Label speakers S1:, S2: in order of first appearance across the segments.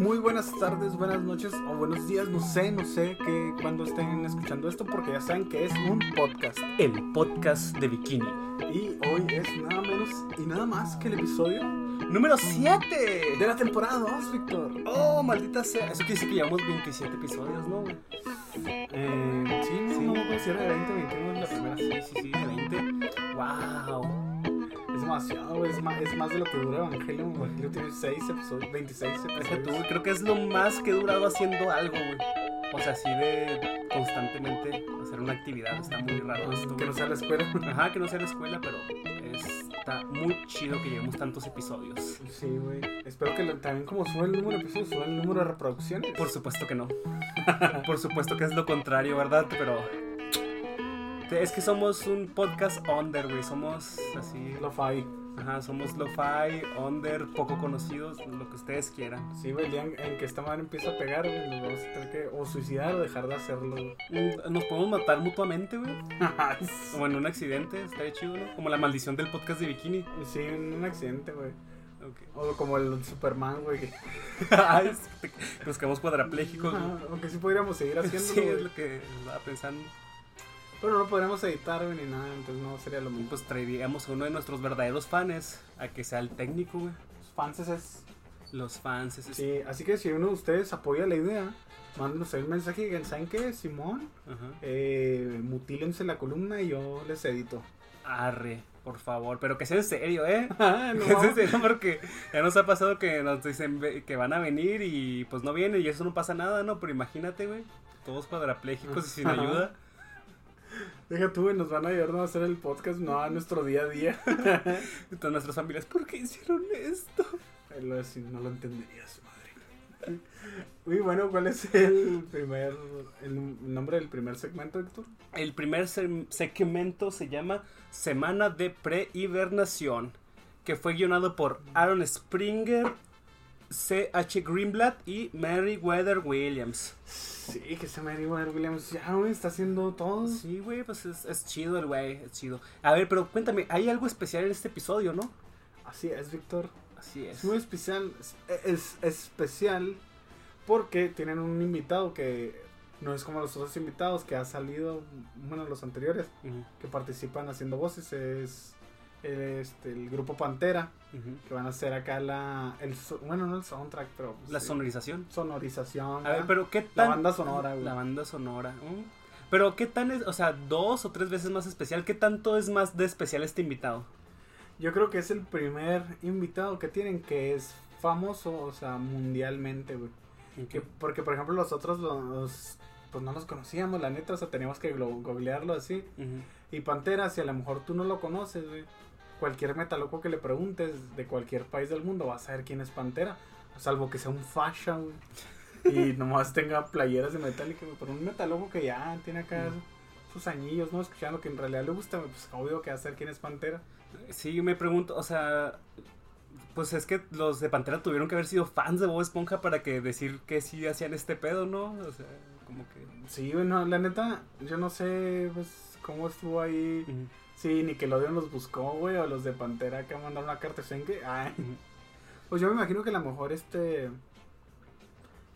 S1: muy buenas tardes, buenas noches o buenos días, no sé, no sé que cuando estén escuchando esto porque ya saben que es un podcast.
S2: El podcast de Bikini.
S1: Y hoy es nada menos y nada más que el episodio
S2: Número 7
S1: de la temporada 2, Víctor.
S2: Oh, maldita sea. Eso quiere decir que llevamos 27 episodios, ¿no?
S1: Eh, sí, no,
S2: Sí.
S1: no, no, si era de 20, 21 es la primera.
S2: Sí, sí, sí, de 20. Wow.
S1: Es demasiado, güey, es más, es más de lo que dura Evangelio. Evangelio tiene 6 episodios, 26
S2: Deja
S1: episodios.
S2: tú, creo que es lo más que he durado haciendo algo, güey. O sea, así de constantemente hacer una actividad. Está muy raro esto.
S1: Que no sea la escuela.
S2: Ajá, que no sea la escuela, pero está muy chido que lleguemos tantos episodios.
S1: Sí, güey. Espero que lo- también como sube el número de episodios, sube el número de reproducciones.
S2: Por supuesto que no. Por supuesto que es lo contrario, ¿verdad? Pero. Es que somos un podcast under, güey. Somos así.
S1: Lo-fi.
S2: Ajá, somos lo-fi, under, poco conocidos, lo que ustedes quieran.
S1: Sí, güey, el día en, en que esta madre empieza a pegar, güey, nos vamos a tener que o suicidar o dejar de hacerlo. güey.
S2: Mm, Nos podemos matar mutuamente, güey. O en un accidente, estaría chido, ¿no? Como la maldición del podcast de Bikini.
S1: sí, en un accidente, güey. O como el Superman, güey. que-
S2: Nos quedamos cuadraplégicos. güey.
S1: Ajá, Aunque sí podríamos seguir haciéndolo,
S2: Sí,
S1: güey.
S2: es lo que estaba pensando.
S1: Pero no podríamos editar, ni nada, entonces no sería lo mismo.
S2: Pues traeríamos a uno de nuestros verdaderos fans a que sea el técnico, güey.
S1: fans es...
S2: Los fans, ese
S1: Sí, así que si uno de ustedes apoya la idea, mándenos un mensaje y digan, ¿saben qué, Simón?
S2: Ajá.
S1: Eh, mutílense la columna y yo les edito.
S2: Arre, por favor, pero que sea en serio, ¿eh?
S1: Ah, no,
S2: Que sea en serio, porque ya nos ha pasado que nos dicen que van a venir y pues no vienen y eso no pasa nada, ¿no? Pero imagínate, güey, todos cuadraplégicos y sin ayuda.
S1: Deja tú, nos van a ayudar a hacer el podcast, no a nuestro día a día.
S2: Todas nuestras familias, ¿por qué hicieron esto?
S1: Él lo decía, no lo entenderías, madre. Uy, bueno, ¿cuál es el primer, el nombre del primer segmento, Héctor?
S2: El primer se- segmento se llama Semana de Prehibernación, que fue guionado por Aaron Springer, C.H. Greenblatt y Meriwether Williams.
S1: Sí, que se me dijo Williams, ya, güey, está haciendo todo.
S2: Sí, güey, pues es, es chido el güey, es chido. A ver, pero cuéntame, hay algo especial en este episodio, ¿no?
S1: Así es, Víctor.
S2: Así
S1: Es muy especial, es, es especial porque tienen un invitado que no es como los otros invitados que ha salido, bueno, los anteriores, que participan haciendo voces, es este, el grupo Pantera, que van a hacer acá la, el, bueno, no el soundtrack, pero pues,
S2: La
S1: sí,
S2: sonorización.
S1: sonorización.
S2: A ver, pero ¿qué
S1: La
S2: tan...
S1: banda sonora, güey.
S2: La banda sonora. Pero ¿qué tan es, o sea, dos o tres veces más especial? ¿Qué tanto es más de especial este invitado?
S1: Yo creo que es el primer invitado que tienen que es famoso, o sea, mundialmente, güey. Que, porque, por ejemplo, los otros los, pues no los conocíamos, la neta, o sea, teníamos que googlearlo así. Y Pantera, si a lo mejor tú no lo conoces, güey, cualquier metaloco que le preguntes de cualquier país del mundo va a saber quién es Pantera. Salvo que sea un fascia, güey. Y nomás tenga playeras de Metallica, güey. Pero un metaloco que ya tiene acá
S2: Mm.
S1: sus añillos, ¿no? Escuchando que en realidad le gusta, pues obvio que va a saber quién es Pantera.
S2: Sí, me pregunto, o sea, pues es que los de Pantera tuvieron que haber sido fans de Bob Esponja para que decir que sí hacían este pedo, ¿no? O sea, como que...
S1: Sí, bueno, la neta, yo no sé, pues, cómo estuvo ahí. Sí, Nickelodeon los buscó, güey, o los de Pantera que mandaron una carta, ¿saben qué? Ay, pues yo me imagino que a lo mejor este...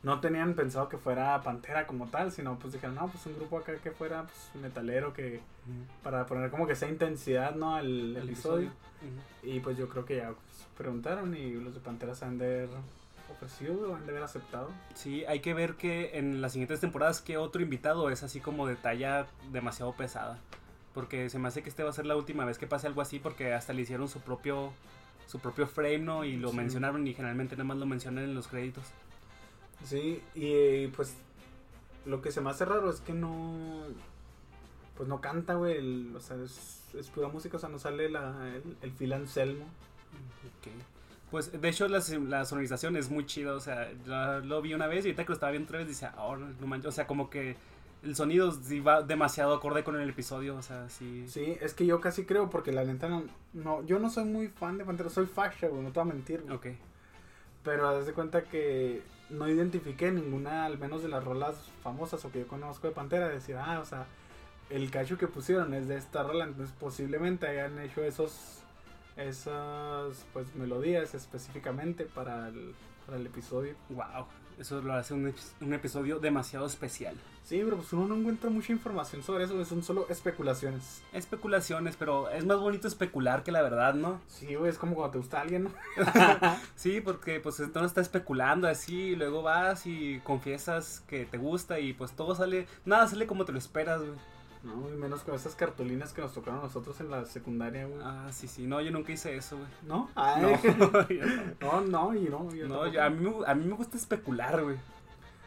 S1: No tenían pensado que fuera Pantera como tal, sino pues dijeron, no, pues un grupo acá que fuera, pues, metalero, que... Para poner como que esa intensidad, ¿no? Al
S2: El
S1: episodio. Y pues yo creo que ya pues, preguntaron y los de Pantera se han de haber ofrecido, o han de haber aceptado.
S2: Sí, hay que ver que en las siguientes temporadas que otro invitado es así como de talla demasiado pesada. Porque se me hace que este va a ser la última vez que pase algo así porque hasta le hicieron su propio su propio frame, ¿no? Y lo
S1: Sí.
S2: mencionaron y generalmente nada más lo mencionan en los créditos.
S1: Sí, y pues lo que se me hace raro es que no. Pues no canta, güey. el- O sea, es, es pura música, o sea, no sale la, el, el Phil Anselmo.
S2: Ok. Pues de hecho la, la sonorización es muy chida, o sea, ya lo vi una vez y ahorita que lo estaba viendo otra vez dice, oh, no manches", o sea, como que el sonido sí va demasiado acorde con el episodio, o sea, sí.
S1: Sí, es que yo casi creo, porque la neta no. no yo no soy muy fan de Pantera, soy fascia, güey, no te voy a mentir. güey.
S2: Ok.
S1: Pero haz de cuenta que no identifiqué ninguna, al menos de las rolas famosas o que yo conozco de Pantera, decir, ah, o sea, el cacho que pusieron es de esta rola, entonces posiblemente hayan hecho esos esas pues melodías específicamente para el para el episodio.
S2: Wow, eso lo hace un, un episodio demasiado especial.
S1: Sí, pero pues uno no encuentra mucha información sobre eso, son solo especulaciones.
S2: Especulaciones, pero es más bonito especular que la verdad, ¿no?
S1: Sí, güey, es como cuando te gusta alguien, ¿no?
S2: Sí, porque pues entonces está especulando así, y luego vas y confiesas que te gusta y pues todo sale, nada sale como te lo esperas, güey.
S1: No, güey, menos con esas cartulinas que nos tocaron a nosotros en la secundaria, güey.
S2: Ah, sí, sí, no, yo nunca hice eso, güey.
S1: ¿No?
S2: No,
S1: Ay, no,
S2: no.
S1: no, y no. yo
S2: No, yo- a, mí, me- a mí me gusta especular, güey.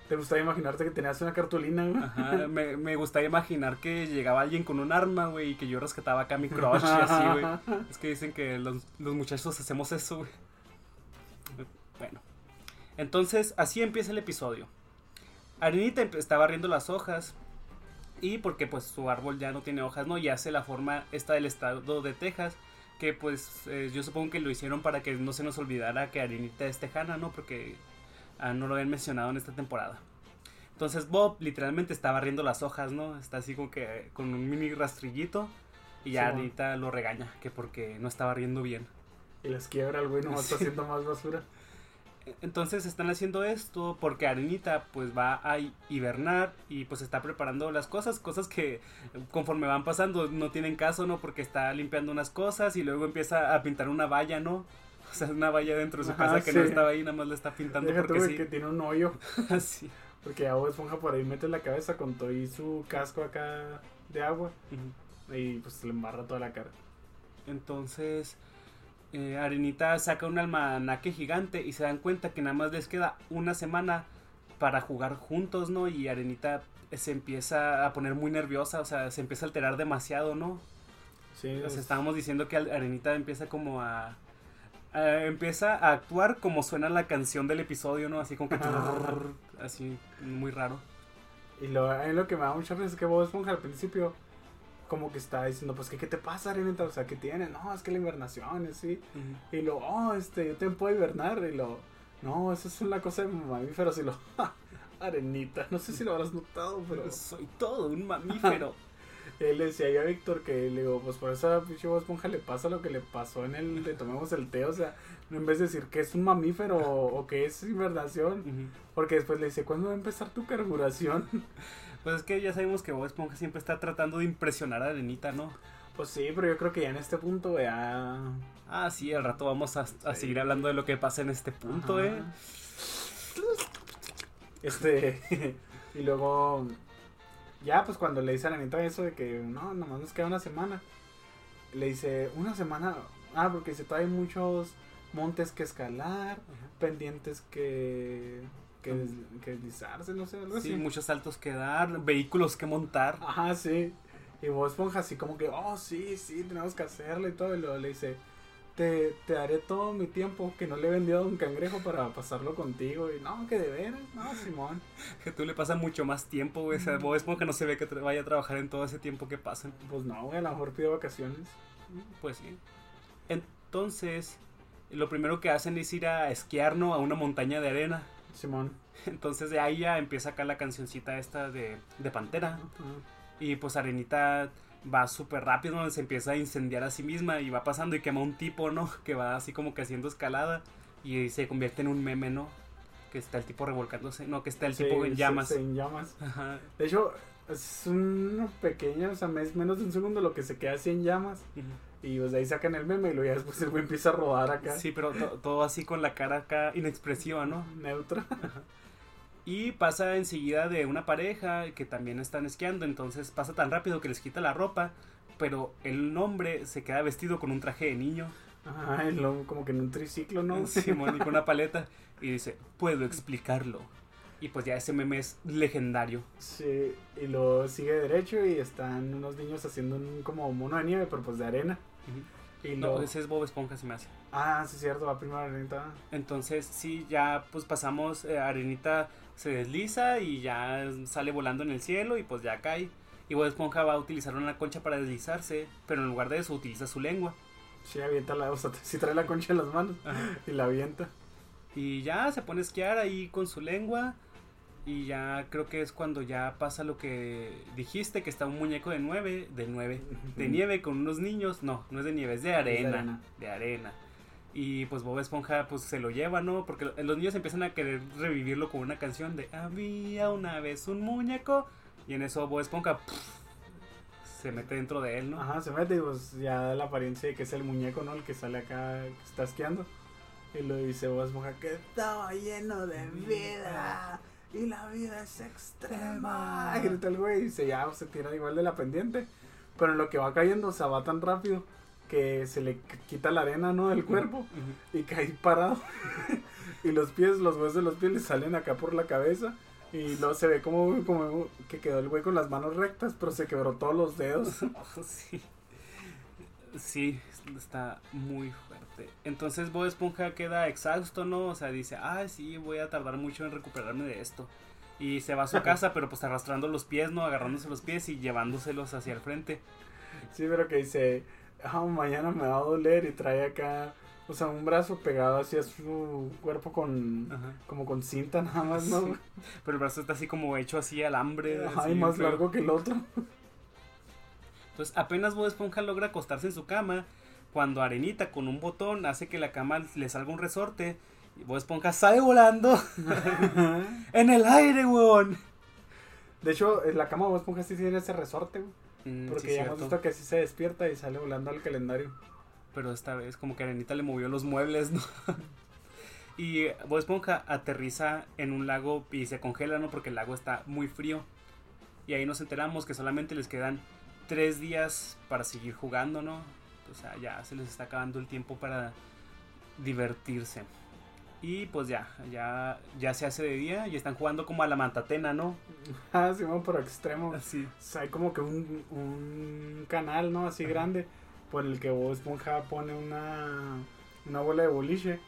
S1: ¿Te gustaría imaginarte que tenías una cartulina, güey?
S2: Ajá, me, me gustaría imaginar que llegaba alguien con un arma, güey, y que yo rescataba acá a mi crush y así, güey. Es que dicen que los, los muchachos hacemos eso, güey. Bueno. Entonces, así empieza el episodio. Arenita está barriendo las hojas. Y porque pues su árbol ya no tiene hojas, ¿no? Y hace la forma esta del estado de Texas. Que pues eh, yo supongo que lo hicieron para que no se nos olvidara que Arenita es tejana, ¿no? Porque ah, no lo habían mencionado en esta temporada. Entonces Bob literalmente está barriendo las hojas, ¿no? Está así como que con un mini rastrillito. Y ya
S1: Sí, bueno.
S2: Arenita lo regaña, que porque no está barriendo bien.
S1: Y las quiebra el güey, nomás está
S2: Sí.
S1: haciendo más basura.
S2: Entonces están haciendo esto porque Arenita pues va a hibernar y pues está preparando las cosas, cosas que conforme van pasando no tienen caso, ¿no? Porque está limpiando unas cosas y luego empieza a pintar una valla, ¿no? O sea, una valla dentro de su
S1: Ajá,
S2: casa que
S1: sí.
S2: no estaba ahí, nada más la está pintando porque sí.
S1: que tiene un hoyo.
S2: Así.
S1: Porque agua esponja por ahí mete la cabeza con todo y su casco acá de agua. Y pues le embarra toda la cara.
S2: Entonces, eh, Arenita saca un almanaque gigante y se dan cuenta que nada más les queda una semana para jugar juntos, ¿no? Y Arenita se empieza a poner muy nerviosa, o sea, se empieza a alterar demasiado, ¿no?
S1: Sí,
S2: estábamos diciendo que Arenita empieza como a... a- empieza a actuar como suena la canción del episodio, ¿no? Así como que... así, muy raro.
S1: Y lo, a mí lo que me da mucha risa es que Bob Esponja al principio como que está diciendo, pues, ¿qué, qué te pasa, Arenita? O sea, ¿qué tiene? No, es que la invernación, sí. Y lo, oh, este, yo también puedo hibernar. Y lo, no, eso es una cosa de mamíferos. Y lo, "Ja, Arenita, no sé si lo habrás notado, pero...
S2: Soy todo un mamífero.
S1: Y él le decía yo a Víctor que le digo, pues por eso a pinche Esponja le pasa lo que le pasó en el de Tomemos el Té. O sea, en vez de decir que es un mamífero o, o que es hibernación.
S2: Ujú.
S1: Porque después le dice, ¿cuándo va a empezar tu carburación?
S2: Pues es que ya sabemos que Bob Esponja siempre está tratando de impresionar a Arenita, ¿no?
S1: Pues sí, pero yo creo que ya en este punto ya...
S2: Ah, sí, al rato vamos a, a
S1: Sí.
S2: seguir hablando de lo que pasa en este punto,
S1: Ajá.
S2: ¿eh?
S1: Este, y luego, ya pues cuando le dice a la neta eso de que no, nomás nos queda una semana, le dice, una semana, ah, porque dice, todavía hay muchos montes que escalar, pendientes que, que, des- que deslizarse, no sé, algo
S2: Sí,
S1: así.
S2: muchos saltos que dar, vehículos que montar.
S1: Ajá, sí. Y Bob Esponja así como que, oh, sí, sí, tenemos que hacerlo y todo. Y luego le dice, te, te daré todo mi tiempo que no le he vendido a un cangrejo para pasarlo contigo. Y no, que de veras, no, Simón.
S2: Que tú le pasa mucho más tiempo, güey. O sea, Bob Esponja no se ve que vaya a trabajar en todo ese tiempo que pasan.
S1: Pues no, güey, a lo mejor pido vacaciones.
S2: Pues sí. Entonces, lo primero que hacen es ir a esquiar, ¿no? A una montaña de arena.
S1: Simón.
S2: Entonces de ahí ya empieza acá la cancioncita esta de, de Pantera. Y pues Arenita va súper rápido, ¿no? se empieza a incendiar a sí misma y va pasando y quema un tipo, ¿no? Que va así como que haciendo escalada y se convierte en un meme, ¿no? Que está el tipo revolcándose, no, que está el
S1: Sí,
S2: tipo en llamas.
S1: en llamas.
S2: Ajá.
S1: De hecho, es una pequeña, o sea, es menos de un segundo lo que se queda así en llamas. Y pues de ahí sacan el meme y luego ya después el güey empieza a rodar acá.
S2: Sí, pero to- todo así con la cara acá inexpresiva, ¿no?
S1: Neutra.
S2: Y pasa enseguida de una pareja que también están esquiando, entonces pasa tan rápido que les quita la ropa, pero el hombre se queda vestido con un traje de niño,
S1: Ajá, y luego como que en un triciclo, ¿no?
S2: Simón, y con una paleta, y dice, puedo explicarlo. Y pues ya ese meme es legendario.
S1: Sí, y lo sigue derecho y están unos niños haciendo un como mono de nieve, pero pues de arena. Y
S2: No,
S1: lo...
S2: ese es Bob Esponja, se me hace.
S1: Ah, sí, es cierto, va primero arenita.
S2: Entonces, sí, ya pues pasamos, eh, Arenita se desliza y ya sale volando en el cielo y pues ya cae. Y Bob Esponja va a utilizar una concha para deslizarse, pero en lugar de eso utiliza su lengua.
S1: Sí, avienta la, o sea, sí trae la concha en las manos y la avienta.
S2: Y ya se pone a esquiar ahí con su lengua. Y ya creo que es cuando ya pasa lo que dijiste, que está un muñeco de nueve, de nueve, de nieve con unos niños. No, no es de nieve, es de arena.
S1: arena.
S2: De arena. Y pues Bob Esponja pues se lo lleva, ¿no? Porque los niños empiezan a querer revivirlo con una canción de Había una vez un muñeco. Y en eso Bob Esponja pff, se mete dentro de él, ¿no?
S1: Ajá, se mete y pues ya da la apariencia de que es el muñeco, ¿no? El que sale acá, que está esquiando. Y lo dice Bob Esponja que estaba lleno de vida. Y la vida es extrema. Y grita el güey y se ya se tira igual de la pendiente. Pero en lo que va cayendo, o sea, va tan rápido que se le quita la arena, ¿no? Del cuerpo. Y cae parado. y los pies, los huesos de los pies le salen acá por la cabeza. Y luego se ve como, como que quedó el güey con las manos rectas, pero se quebró todos los dedos.
S2: sí. Sí, está muy fuerte. Entonces Bob Esponja queda exhausto, ¿no? O sea, dice, ah, sí, voy a tardar mucho en recuperarme de esto. Y se va a su casa, pero pues arrastrando los pies, ¿no? Agarrándose los pies y llevándoselos hacia el frente.
S1: Sí, pero que dice, ah, mañana me va a doler y trae acá, o sea, un brazo pegado hacia su cuerpo con,
S2: Ajá.
S1: como con cinta nada más, ¿no?
S2: Sí. Pero el brazo está así como hecho así alambre.
S1: Ajá,
S2: así
S1: y más
S2: feo.
S1: largo que el otro.
S2: Entonces apenas Bob Esponja logra acostarse en su cama, cuando Arenita con un botón hace que la cama le salga un resorte, y Bob Esponja sale volando en el aire, weón.
S1: De hecho, en la cama de Bob Esponja sí tiene ese resorte,
S2: Mm,
S1: porque
S2: sí,
S1: ya hemos visto que así se despierta y sale volando al calendario.
S2: Pero esta vez como que Arenita le movió los muebles, ¿no? y Bob Esponja aterriza en un lago y se congela, ¿no? Porque el lago está muy frío. Y ahí nos enteramos que solamente les quedan tres días para seguir jugando, ¿no? O sea, ya se les está acabando el tiempo para divertirse. Y pues ya, ya, ya se hace de día y están jugando como a la mantatena, ¿no?
S1: Ah, sí, por extremo.
S2: Así.
S1: O sea, hay como que un, un canal, ¿no? Así grande, por el que Bob Esponja pone una, una bola de boliche.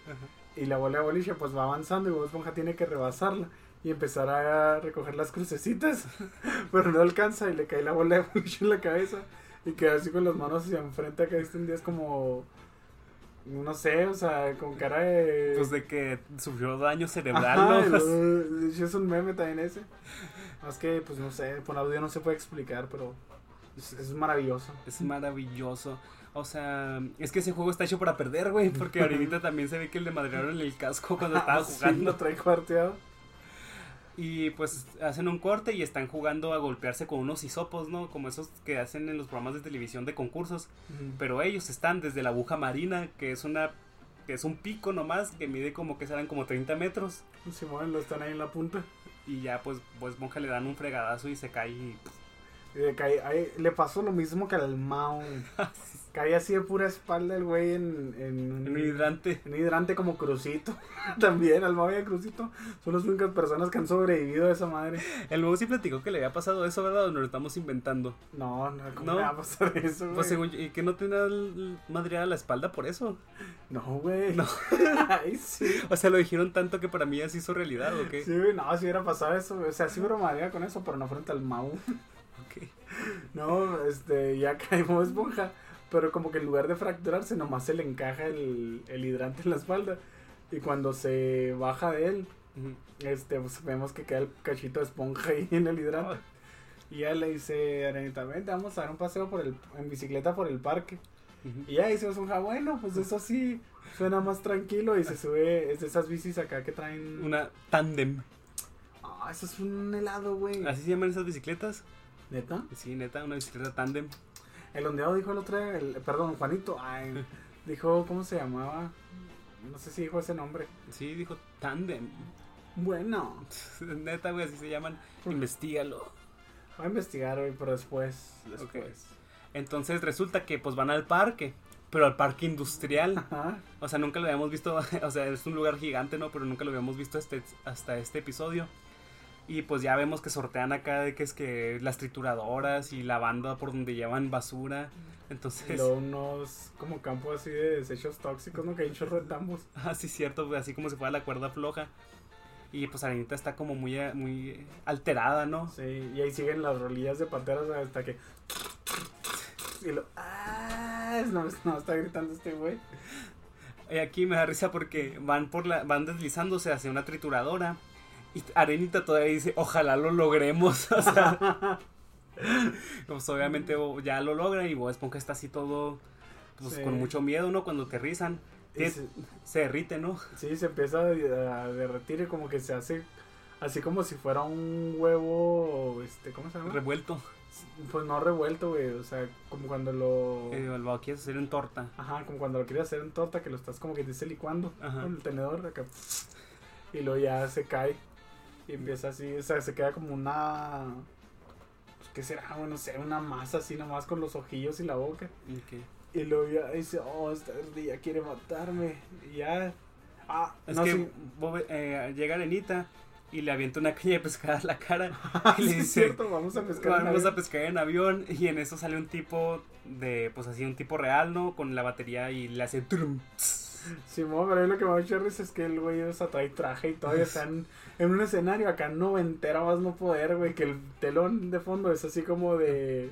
S1: Y la bola de boliche pues va avanzando y Bob Esponja tiene que rebasarla y empezar a recoger las crucecitas. Pero no alcanza y le cae la bola de boliche en la cabeza. Y queda así con las manos hacia enfrente acá extendidas como... No sé, o sea, con cara de...
S2: Pues de que sufrió daño cerebral,
S1: Ajá,
S2: ¿no?
S1: es un meme también ese. Más que, pues no sé, por audio no se puede explicar, pero es, es maravilloso.
S2: Es maravilloso. O sea, es que ese juego está hecho para perder, güey. Porque ahorita también se ve que le madrearon el casco cuando estaba
S1: Ah, Sí,
S2: jugando.
S1: lo trae cuarteado.
S2: Y pues hacen un corte y están jugando a golpearse con unos hisopos, ¿no? Como esos que hacen en los programas de televisión de concursos. Pero ellos están desde la aguja marina, que es una. que es un pico nomás, que mide como que serán como 30 metros.
S1: Simón lo están ahí en la punta.
S2: Y ya pues, pues Monja le dan un fregadazo y se cae y.
S1: Y le, ahí- le pasó lo mismo que al Mao. Cae así de pura espalda el güey en, en,
S2: un hidrante.
S1: en un hidrante como Crucito. También al Mao y a Crucito. Son las únicas personas que han sobrevivido a esa madre.
S2: El nuevo sí platicó que le había pasado eso, ¿verdad? ¿O nos lo estamos inventando?
S1: No, no, ¿cómo
S2: No.
S1: me va a pasar eso, güey?
S2: Pues según yo- ¿y que no tenía madreada la espalda por eso?
S1: No, güey.
S2: No.
S1: Ay, sí.
S2: O sea, lo dijeron tanto que para mí ya se hizo realidad, ¿o qué?
S1: Sí, güey, no, si hubiera pasado eso, güey. o sea, sí bromaría con eso, pero no frente al Mau. No, este, ya caímos esponja, pero como que en lugar de fracturarse, nomás se le encaja el, el hidrante en la espalda. Y cuando se baja de él, este, pues vemos que queda el cachito de esponja ahí en el hidrante. Y ya le dice, Arenita, vente, vamos a dar un paseo por el, en bicicleta por el parque. Y ya dice esponja, bueno, pues eso sí, suena más tranquilo y se sube, es de esas bicis acá que traen...
S2: Una tandem.
S1: Ah, eso es un helado, güey.
S2: ¿Así se llaman esas bicicletas?
S1: ¿Neta?
S2: Sí, neta, una bicicleta tandem.
S1: El ondeado dijo el otro el- perdón, Juanito, ay, dijo, ¿cómo se llamaba? No sé si dijo ese nombre.
S2: Sí, dijo tandem.
S1: Bueno,
S2: Neta, güey, así se llaman. Investígalo.
S1: voy a investigar hoy, pero después, después.
S2: Entonces resulta que pues van al parque, pero al parque industrial.
S1: Ajá.
S2: O sea, nunca lo habíamos visto, o sea, es un lugar gigante, ¿no? Pero nunca lo habíamos visto este, hasta este episodio. Y pues ya vemos que sortean acá de que es que las trituradoras y la banda por donde llevan basura. Entonces,
S1: luego unos como campos así de desechos tóxicos, ¿no? Que hay un chorro de tambos.
S2: ah, sí, cierto, así como si fuera la cuerda floja. Y pues Arenita está como muy, eh, muy alterada, ¿no?
S1: Sí, y ahí siguen las rolillas de panteras hasta que... Y lo... ¡Ah! No, no está gritando este güey.
S2: Y aquí me da risa porque van por la, van deslizándose hacia una trituradora. Y Arenita todavía dice, ojalá lo logremos. O sea, pues obviamente ya lo logran y Bob Esponja está así todo, pues
S1: Sí.
S2: con mucho miedo, ¿no? Cuando aterrizan.
S1: Se-
S2: Se derrite, ¿no?
S1: sí, se empieza a, derretir y como que se hace así como si fuera un huevo, este, ¿cómo se llama?
S2: Revuelto.
S1: Pues no revuelto, güey, o sea, como cuando lo...
S2: Eh, lo quieres hacer en torta.
S1: Ajá, como cuando lo quieres hacer en torta, que lo estás como que dice licuando
S2: Ajá.
S1: con el tenedor acá. Y luego ya se cae. Y empieza así, o sea, se queda como una. Pues, ¿Qué será? Bueno, no sé, una masa así nomás con los ojillos y la boca. Y luego ya dice, oh, esta ardilla quiere matarme. Y ya. Ah,
S2: Es
S1: no,
S2: que
S1: sí.
S2: Bob- eh, llega Arenita y le avienta una caña de pescada a la cara. y le
S1: es
S2: dice,
S1: cierto, vamos a pescar. en
S2: vamos a
S1: avión".
S2: pescar en avión. Y en eso sale un tipo de, pues así, un tipo real, ¿no? Con la batería y le hace... trum, tss.
S1: Simón, pero lo que me da mucha risa es que el güey trae traje y todavía están en un escenario acá noventera más no poder, güey, que el telón de fondo es así como de...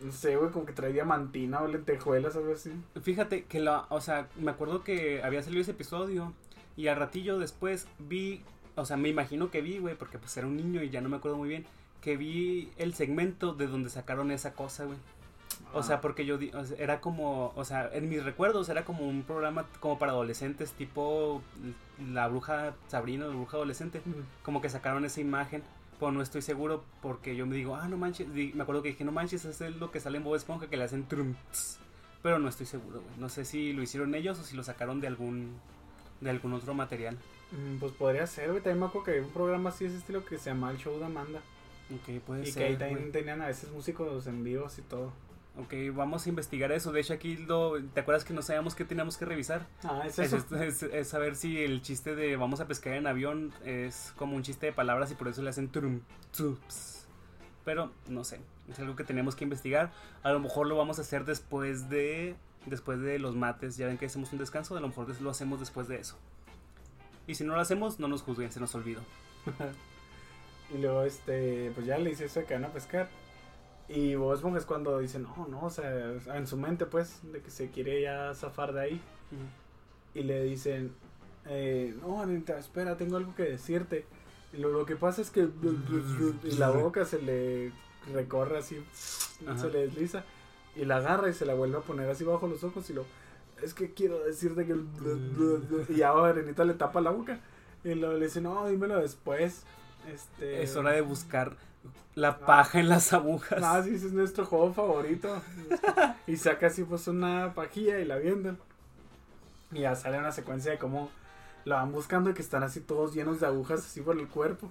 S1: No sé, güey, como que trae diamantina o lentejuelas algo así.
S2: Fíjate que la, o sea, me acuerdo que había salido ese episodio y al ratillo después vi, o sea, me imagino que vi, güey, porque pues era un niño y ya no me acuerdo muy bien, que vi el segmento de donde sacaron esa cosa, güey. O sea, porque yo o sea, era como, o sea, en mis recuerdos era como un programa como para adolescentes, tipo la bruja Sabrina, la bruja adolescente, como que sacaron esa imagen, pero no estoy seguro porque yo me digo, ah, no manches, me acuerdo que dije, no manches, es lo que sale en Bob Esponja que le hacen trum, tss", pero no estoy seguro, güey. No sé si lo hicieron ellos o si lo sacaron de algún de algún otro material.
S1: Mm, Pues podría ser, güey. También me acuerdo que hay un programa así de ese estilo que se llama El Show de Amanda.
S2: Ok, puede
S1: y
S2: ser.
S1: que ahí también tenían a veces músicos en vivos y todo.
S2: Ok, vamos a investigar eso. De hecho, aquí lo, ¿te acuerdas que no sabíamos qué teníamos que revisar?
S1: Ah, es
S2: Es,
S1: eso.
S2: es- es saber si el chiste de vamos a pescar en avión es como un chiste de palabras y por eso le hacen trum, tsups. Pero no sé, es algo que tenemos que investigar. A lo mejor lo vamos a hacer después de después de los mates. Ya ven que hacemos un descanso, a lo mejor lo hacemos después de eso. Y si no lo hacemos, no nos juzguen, se nos olvidó.
S1: Y luego, este, pues ya le dice eso de que van a pescar. Y Bob Esponja es cuando dice, no, no, o sea, en su mente, pues, de que se quiere ya zafar de ahí. Y le dicen, eh, no, Anita, espera, tengo algo que decirte. Y lo, lo que pasa es que y la boca se le recorre así,
S2: Ajá.
S1: se le desliza. Y la agarra y se la vuelve a poner así bajo los ojos y lo... Es que quiero decirte que... Y ahora Arenita le tapa la boca. Y luego le dice, no, dímelo después. Este...
S2: Es hora de buscar la paja en las agujas.
S1: Ah, sí, ese es nuestro juego favorito. y saca así pues una pajilla y la vienden. Y ya sale una secuencia de cómo la van buscando y que están así todos llenos de agujas así por el cuerpo.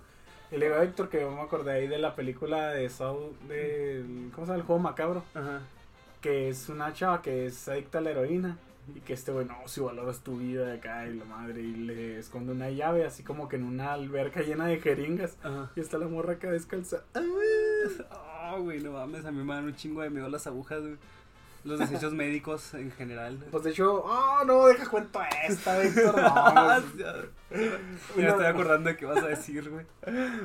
S1: Y le digo a Héctor que yo me acordé ahí de la película de Saw, de, ¿cómo se llama? El juego macabro.
S2: Ajá.
S1: Que es una chava que es adicta a la heroína. Y que este güey, no, si valoras tu vida de acá y la madre. Y le esconde una llave así como que en una alberca llena de jeringas.
S2: Ajá.
S1: Y está la morra acá descalza.
S2: Ah, güey, no mames, a mí me dan un chingo de miedo las agujas, güey. Los desechos médicos en general.
S1: Pues de hecho, oh no, deja cuento esta, Víctor. No,
S2: me estoy acordando de qué vas a decir, güey.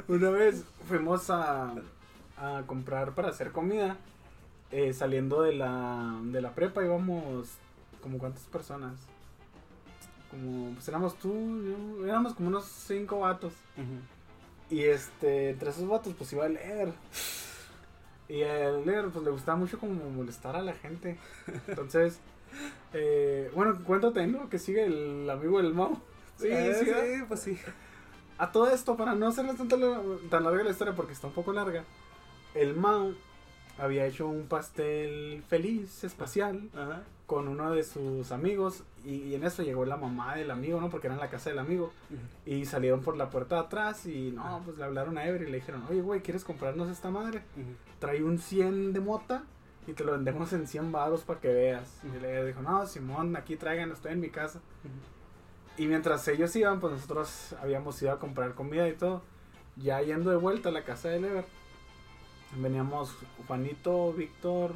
S1: Una vez fuimos a, a comprar para hacer comida. eh, saliendo de la, de la prepa íbamos como cuántas personas. Como, pues éramos tú, yo, éramos como unos cinco vatos. Y este, entre esos vatos pues iba a leer. Y al leer pues le gustaba mucho como molestar a la gente. Entonces, eh, bueno, cuéntate, ¿no? Que sigue el amigo del Mau.
S2: Sí, sí,
S1: sí,
S2: pues sí.
S1: A todo esto, para no hacerles tanto tan larga la historia porque está un poco larga, el Mao había hecho un pastel feliz, espacial,
S2: Ajá.
S1: Con uno de sus amigos y, y en eso llegó la mamá del amigo, ¿no? Porque era en la casa del amigo y salieron por la puerta de atrás y no, pues le hablaron a Ever y le dijeron, oye, güey, ¿quieres comprarnos esta madre? Trae un 100 de mota y te lo vendemos en 100 baros para que veas. Y le dijo, no, Simón, aquí traigan, estoy en mi casa. Y mientras ellos iban, pues nosotros habíamos ido a comprar comida y todo. Ya yendo de vuelta a la casa del Ever, veníamos Juanito, Víctor,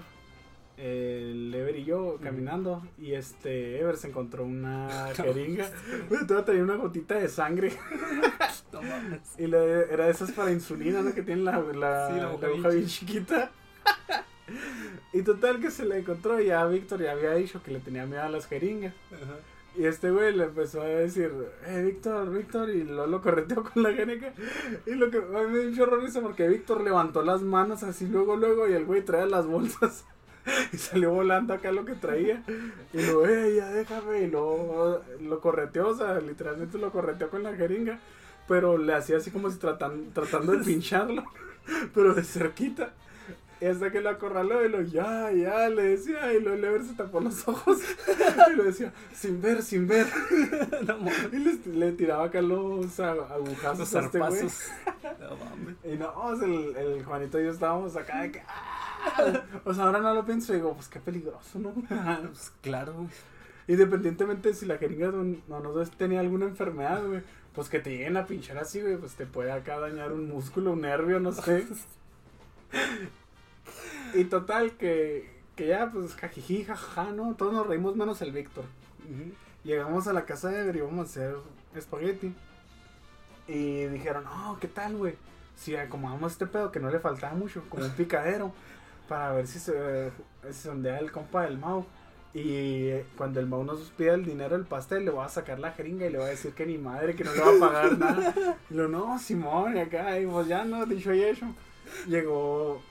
S1: el Ever y yo caminando. Y este Ever se encontró una jeringa. Todavía tenía una gotita de sangre. Y le- era de esas para insulina, ¿no? Que tienen la, la,
S2: Sí, la
S1: aguja
S2: bien
S1: chiquita. y total que se le encontró y ya Víctor ya había dicho que le tenía miedo a las jeringas.
S2: Ajá.
S1: Y este güey le empezó a decir, eh, Víctor, Víctor, y lo, lo correteó con la jeringa. Y lo que a mí me dio risa porque Víctor levantó las manos así luego, luego, y el güey traía las bolsas. y salió volando acá lo que traía. Y luego, eh, ya déjame. Y luego lo correteó, o sea, literalmente lo correteó con la jeringa. Pero le hacía así como si tratan, tratando de pincharlo, pero de cerquita. Y hasta que lo acorraló y lo, ya, ya, le decía, y luego Lever se tapó los ojos. Y lo decía, sin ver, sin ver.
S2: No.
S1: Y le, le tiraba acá los agujazos
S2: Los
S1: a este güey.
S2: No mames.
S1: Y no, el, el Juanito y yo estábamos acá de que. ¡ah! O sea, ahora no lo pienso y digo, pues qué peligroso, ¿no?
S2: Pues claro, güey.
S1: Independientemente de si la jeringa no, no, tenía alguna enfermedad, güey. Pues que te lleguen a pinchar así, güey. Pues te puede acá dañar un músculo, un nervio, no sé. Y total, que, que ya, pues jajiji, jajaja, ¿no? Todos nos reímos menos el Víctor. Llegamos a la casa de Ever y íbamos a hacer espagueti. Y dijeron, no, ¿qué tal, güey? Si acomodamos este pedo que no le faltaba mucho, como un picadero, para ver si se, si se ondea el compa del Mau. Y eh, cuando el Mau nos pida el dinero del pastel, le voy a sacar la jeringa y le voy a decir que ni madre, que no le va a pagar nada. Y lo, no, Simón, y acá, y pues ya no, dicho y hecho. Llegó,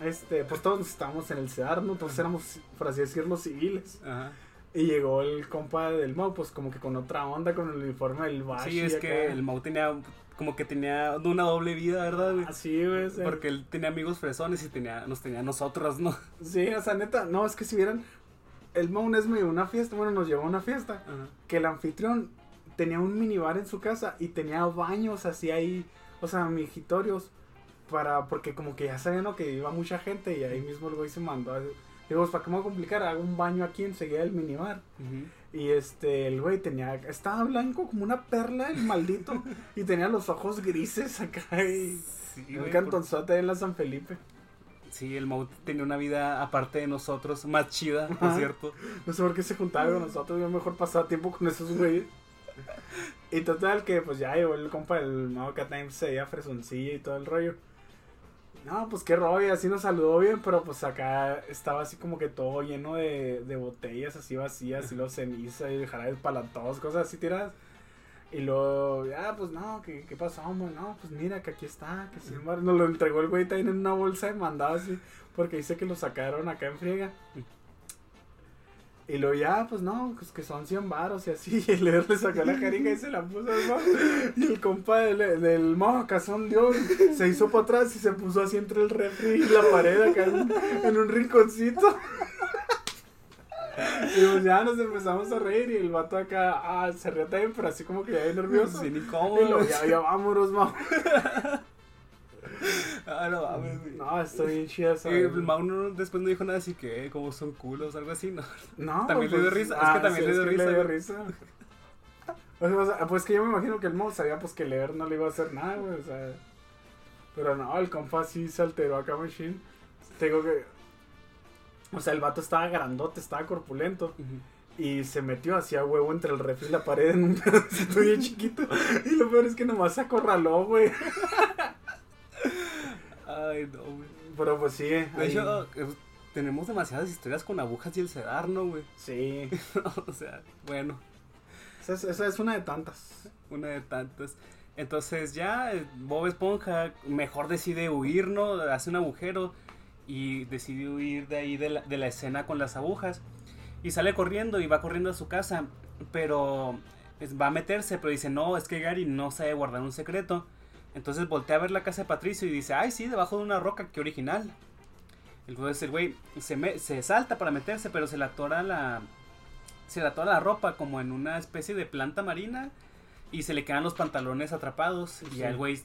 S1: este, pues todos estábamos en el CEDAR, ¿no? Todos éramos, por así decirlo, civiles.
S2: Ajá.
S1: Y llegó el compa del Mau, pues como que con otra onda, con el uniforme del Bashi.
S2: Sí, es
S1: acá.
S2: que el Mau tenía como que tenía una doble vida, ¿verdad, güey?
S1: Así, güey.
S2: Porque él tenía amigos fresones y tenía, nos tenía nosotros, ¿no?
S1: Sí, o sea, neta, no, es que si vieran, el Mau una vez me llevó una fiesta, bueno, nos llevó a una fiesta,
S2: Ajá.
S1: que el anfitrión tenía un minibar en su casa y tenía baños así ahí, o sea, mijitorios, para, porque como que ya sabían ¿no? que iba mucha gente y ahí mismo el güey se mandó a... Digo, pues, ¿para qué me voy a complicar? Hago un baño aquí enseguida del minibar.
S2: Ujú.
S1: Y este, el güey tenía, estaba blanco como una perla, el maldito, y tenía los ojos grises acá y
S2: Sí,
S1: un
S2: güey, por-
S1: cantonzote en la San Felipe.
S2: Sí, el Mau tenía una vida aparte de nosotros, más chida, por cierto.
S1: No sé por qué se juntaba con nosotros, yo mejor pasaba tiempo con esos güeyes. Y total que pues ya llegó el compa del Maoka Times, se veía fresoncilla y todo el rollo. No, pues qué rollo, así nos saludó bien, pero pues acá estaba así como que todo lleno de, de botellas así vacías y los ceniza y jarabes para cosas así tiradas. Y luego, ya, pues no, ¿qué, qué pasó, hombre? No, pues mira que aquí está, que sí, mar- nos lo entregó el güey también en una bolsa de mandado así, porque dice que lo sacaron acá en friega. Y luego ya, pues no, pues que son 100 varos y así. Y le sacó la jeringa y se la puso al Mau. Y el compa del, del Mau, cazón Dios, se hizo para atrás y se puso así entre el refri y la pared acá en, en un rinconcito. Y pues ya nos empezamos a reír y el vato acá ah, se rió también, pero así como que ya nervioso.
S2: Sí, ni
S1: Y
S2: cómo.
S1: luego ya, ya vámonos, Mau.
S2: Ah, no mames, güey.
S1: No, estoy bien chida esa.
S2: Eh, el Mau no- después no dijo nada así que, eh, como son culos, algo así, ¿no?
S1: No,
S2: También le dio risa, es que también le dio risa,
S1: Le dio risa. O sea, pues que yo me imagino que el Mo sabía pues que leer no le iba a hacer nada, güey, o sea. Pero no, el compa sí se alteró acá, machine. Te digo que. O sea, el vato estaba grandote, estaba corpulento. Y se metió hacia huevo entre el refri y la pared en un pedacito bien chiquito. Y lo peor es que nomás se acorraló, güey.
S2: Ay, no, güey.
S1: Pero pues sí.
S2: De
S1: ahí-
S2: hecho, eh, tenemos demasiadas historias con agujas y el sedar, ¿no, güey?
S1: Sí.
S2: o sea, bueno,
S1: Esa es, esa es una de tantas.
S2: una de tantas. Entonces ya eh, Bob Esponja mejor decide huir, ¿no? Hace un agujero y decide huir de ahí de la, de la escena con las agujas. Y sale corriendo y va corriendo a su casa, pero es- va a meterse, pero dice, no, es que Gary no sabe guardar un secreto. Entonces voltea a ver la casa de Patricio y dice, ay, sí, debajo de una roca, qué original. Entonces el güey se, me- se salta para meterse, pero se le atora la, se le atora la ropa como en una especie de planta marina y se le quedan los pantalones atrapados y ya el güey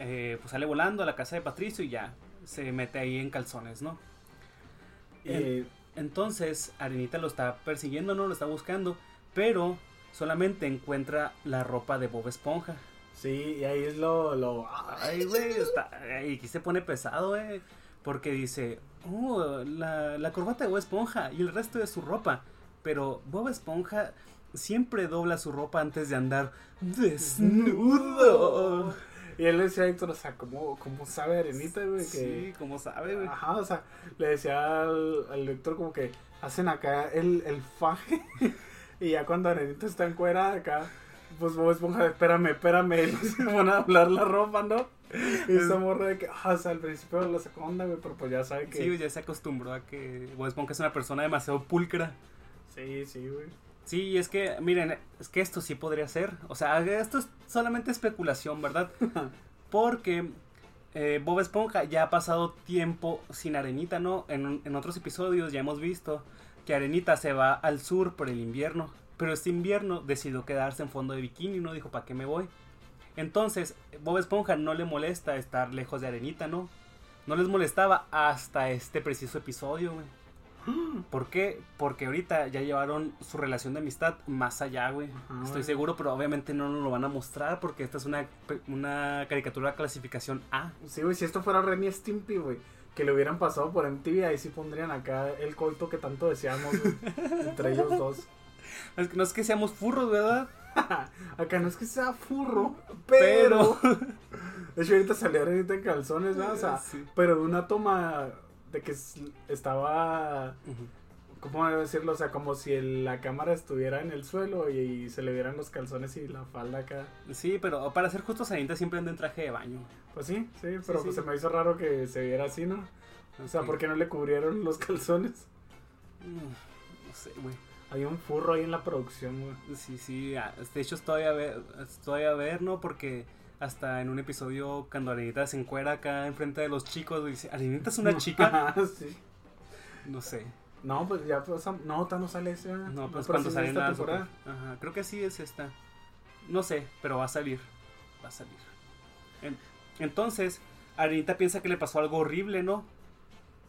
S2: eh, pues sale volando a la casa de Patricio y ya se mete ahí en calzones, ¿no?
S1: Y
S2: Entonces Arenita lo está persiguiendo, no lo está buscando, pero solamente encuentra la ropa de Bob Esponja.
S1: Sí, y ahí es lo. lo
S2: Ay, güey, está, y aquí se pone pesado, eh, porque dice, oh, la, la corbata de Bob Esponja y el resto de su ropa, pero Bob Esponja siempre dobla su ropa antes de andar desnudo.
S1: Y él le decía a Héctor, o sea, ¿cómo, cómo sabe Arenita, güey?
S2: Sí, como sabe, güey.
S1: Ajá, o sea, le decía al, al Héctor como que hacen acá el, el faje. y ya cuando Arenita está encuerada acá, pues Bob Esponja, espérame, espérame, se van a hablar la ropa, ¿no? Y esa morra de que, ah, o sea, al principio la segunda, güey, pero pues ya sabe que...
S2: Sí, ya se acostumbró a que Bob Esponja es una persona demasiado pulcra.
S1: Sí, sí, güey.
S2: Sí, es que, miren, es que esto sí podría ser. O sea, esto es solamente especulación, ¿verdad? Porque eh, Bob Esponja ya ha pasado tiempo sin Arenita, ¿no? En, en otros episodios ya hemos visto que Arenita se va al sur por el invierno. Pero este invierno decidió quedarse en fondo de bikini, ¿no? Dijo, ¿para qué me voy? Entonces, Bob Esponja no le molesta estar lejos de Arenita, ¿no? No les molestaba hasta este preciso episodio, güey. ¿Por qué? Porque ahorita ya llevaron su relación de amistad más allá, güey.
S1: Ajá,
S2: Estoy seguro, pero obviamente no nos lo van a mostrar porque esta es una, una caricatura clasificación A.
S1: Sí, güey, si esto fuera Ren y Stimpy, güey, que le hubieran pasado por MTV, ahí sí pondrían acá el coito que tanto deseamos, güey, entre ellos dos.
S2: Es que no es que seamos furros, ¿verdad?
S1: Acá no es que sea furro, pero...
S2: Pero...
S1: De hecho, ahorita salió Renita en calzones, ¿no? O sea,
S2: Sí.
S1: pero de una toma de que estaba... ¿Cómo decirlo? O sea, como si la cámara estuviera en el suelo y, y se le vieran los calzones y la falda acá.
S2: Sí, pero para ser justos, Anita siempre anda en traje de baño.
S1: Pues sí, sí, pero
S2: sí.
S1: pues se me hizo raro que se viera así, ¿no? O sea. ¿por qué no le cubrieron los calzones?
S2: Mm, No sé, güey.
S1: Hay un furro ahí en la producción, güey.
S2: Sí, sí, ah, de hecho estoy a ver, estoy a ver, ¿no? Porque hasta en un episodio cuando Arenita se encuera acá enfrente de los chicos, dice, Arenita es una chica,
S1: sí.
S2: no sé,
S1: No, pues ya, pues, no, no sale ese.
S2: no, pues
S1: pero
S2: cuando sale
S1: esta temporada.
S2: Ajá, creo que sí es esta, no sé, pero va a salir, va a salir. En- entonces, Arenita piensa que le pasó algo horrible, ¿no?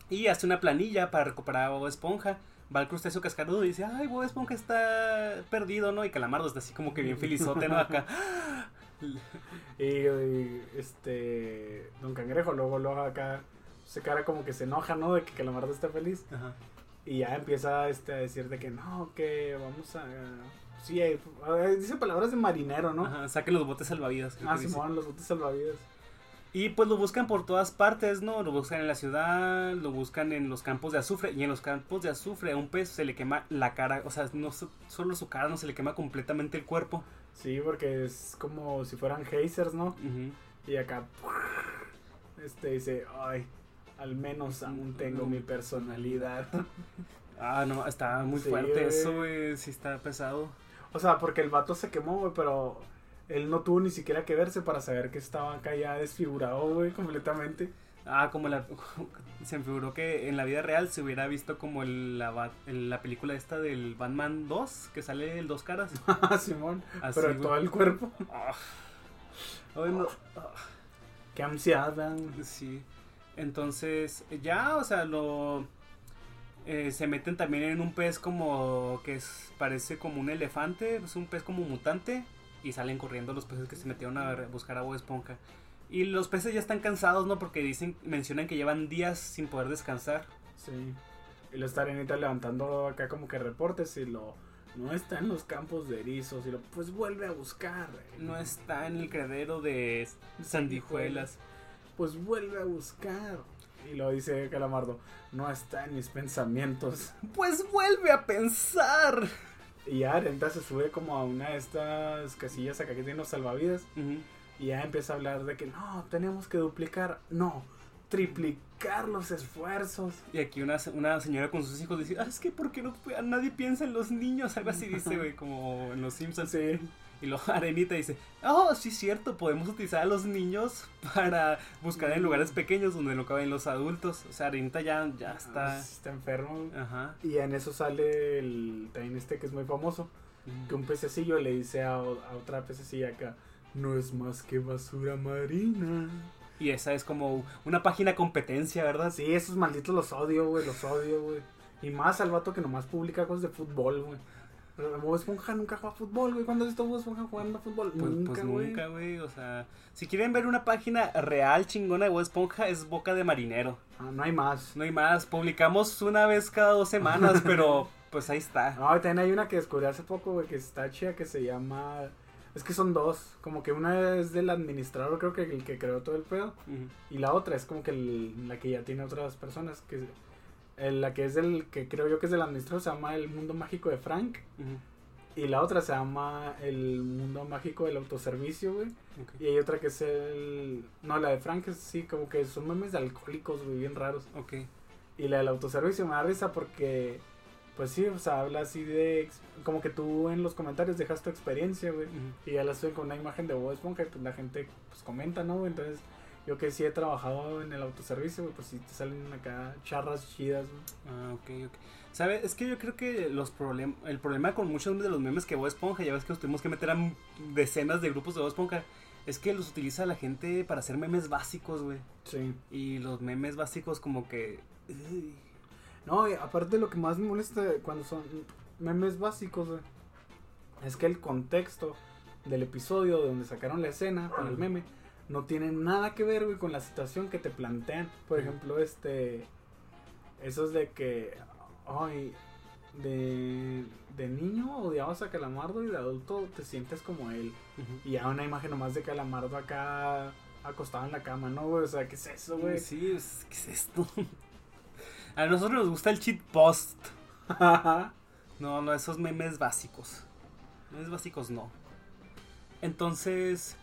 S2: Y hace una planilla para recuperar a Bob Esponja. Va al crustáceo cascarudo y dice, ay, Bob Esponja está perdido, ¿no? Y Calamardo está así como que bien felizote, ¿no? Acá.
S1: Y, y, este. Don Cangrejo luego, luego acá se cara como que se enoja, ¿no? De que Calamardo esté feliz.
S2: Ajá.
S1: Y ya empieza este, a decir de que no, que vamos a. Sí, eh, dice palabras de marinero, ¿no?
S2: Ajá, saquen los botes salvavidas.
S1: Ah. Simón, los botes salvavidas.
S2: Y pues lo buscan por todas partes, ¿no? Lo buscan en la ciudad, lo buscan en los campos de azufre. Y en los campos de azufre a un pez se le quema la cara. O sea, no so- solo su cara, no se le quema completamente el cuerpo.
S1: Sí, porque es como si fueran hazers, ¿no? Y acá. Este dice, ay, al menos aún tengo mi personalidad.
S2: Ah, no, está muy
S1: Sí,
S2: fuerte eso, güey. Sí está pesado.
S1: O sea, porque el vato se quemó, güey, pero él no tuvo ni siquiera que verse para saber que estaba acá ya desfigurado, güey, completamente.
S2: Ah, como la... Se me figuró que en la vida real se hubiera visto como el, la, la película esta del Batman 2, que sale el dos caras.
S1: Ah, Simón.
S2: Así,
S1: pero
S2: güey.
S1: todo el cuerpo.
S2: Ay, no.
S1: Qué ansiedad, vean.
S2: Sí. Entonces, ya, o sea, lo. eh, se meten también en un pez como. que es, parece como un elefante. Es un pez como mutante. Y salen corriendo los peces que se metieron a buscar a Bob Esponja. Y los peces ya están cansados, ¿no? Porque dicen, mencionan que llevan días sin poder descansar.
S1: Sí. Y lo está Arenita levantando acá como que reportes y lo. No está en los campos de erizos y lo. Pues vuelve a buscar.
S2: No está en el credero de sandijuelas.
S1: Pues vuelve a buscar. Y lo dice Calamardo. No está en mis pensamientos.
S2: Pues vuelve a pensar.
S1: Y ya Arenita se sube como a una de estas casillas acá que tiene los salvavidas. Y ya empieza a hablar de que no, tenemos que duplicar, no, triplicar los esfuerzos.
S2: Y aquí una, una señora con sus hijos dice, ah, es que ¿por qué no, nadie piensa en los niños? Algo así dice, güey, como en los Simpsons.
S1: Sí.
S2: Y luego Arenita dice, oh, sí es cierto, podemos utilizar a los niños para buscar en lugares pequeños donde no caben los adultos. O sea, Arenita ya, ya está...
S1: Está enfermo.
S2: Ajá.
S1: Y en eso sale el también este que es muy famoso. Que un pececillo le dice a, a otra pececilla acá, no es más que basura marina.
S2: Y esa es como una página competencia, ¿verdad?
S1: Sí, esos malditos los odio, güey, los odio, güey. Y más al vato que nomás publica cosas de fútbol, güey. Pero Bob Esponja nunca juega fútbol, güey. ¿Cuándo has visto a Bob Esponja jugando fútbol?
S2: Pues,
S1: nunca,
S2: pues
S1: güey.
S2: nunca, güey. O sea, si quieren ver una página real chingona de Bob Esponja, es Boca de Marinero.
S1: Ah, no hay más.
S2: No hay más. Publicamos una vez cada dos semanas, pero pues ahí está.
S1: No, también hay una que descubrí hace poco, güey, que está chida, que se llama... Es que son dos. Como que una es del administrador, creo que el que creó todo el pedo. Y la otra es como que el- la que ya tiene otras personas. que el- La que es del... Que creo yo que es del administrador se llama El Mundo Mágico de Frank. Y la otra se llama El Mundo Mágico del Autoservicio, güey. Y hay otra que es el... No, la de Frank es sí, como que son memes de alcohólicos, güey, bien raros.
S2: Ok.
S1: Y la del autoservicio me da risa porque, pues sí, o sea, habla así de... Como que tú en los comentarios dejas tu experiencia, güey. Y ya la suben con una imagen de Bob Esponja y pues la gente pues comenta, ¿no? Entonces, yo que sí he trabajado en el autoservicio, güey, pues sí te salen acá charras chidas, güey.
S2: Ah, ok, ok. ¿Sabes? Es que yo creo que los problem el problema con muchos de los memes que Bob Esponja, ya ves que los tuvimos que meter a decenas de grupos de Bob Esponja, es que los utiliza la gente para hacer memes básicos, güey.
S1: Sí.
S2: Y los memes básicos como que... uy,
S1: No, y aparte lo que más me molesta cuando son memes básicos, güey, es que el contexto del episodio de donde sacaron la escena para el meme no tiene nada que ver, güey, con la situación que te plantean. Por ejemplo, este... Esos de que... Ay, de, de niño odiabas a Calamardo y de adulto te sientes como él. Y ya una imagen nomás de Calamardo acá acostado en la cama, ¿no, güey? O sea, ¿qué es eso, güey?
S2: Sí, es- ¿qué es esto? a nosotros nos gusta el cheat post. No, no, esos memes básicos. Memes básicos no. Entonces,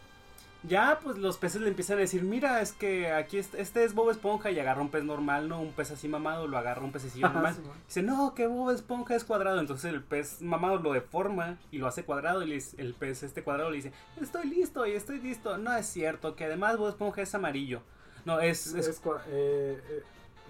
S2: ya pues los peces le empiezan a decir, mira, es que aquí es- este es Bob Esponja y agarra un pez normal, no un pez así mamado, lo agarra un pececillo normal.
S1: Sí.
S2: Dice, no, que Bob Esponja es cuadrado. Entonces el pez mamado lo deforma y lo hace cuadrado. Y el pez este cuadrado le dice, estoy listo y estoy listo. No es cierto, que además Bob Esponja es amarillo. No, es, es
S1: eh, eh,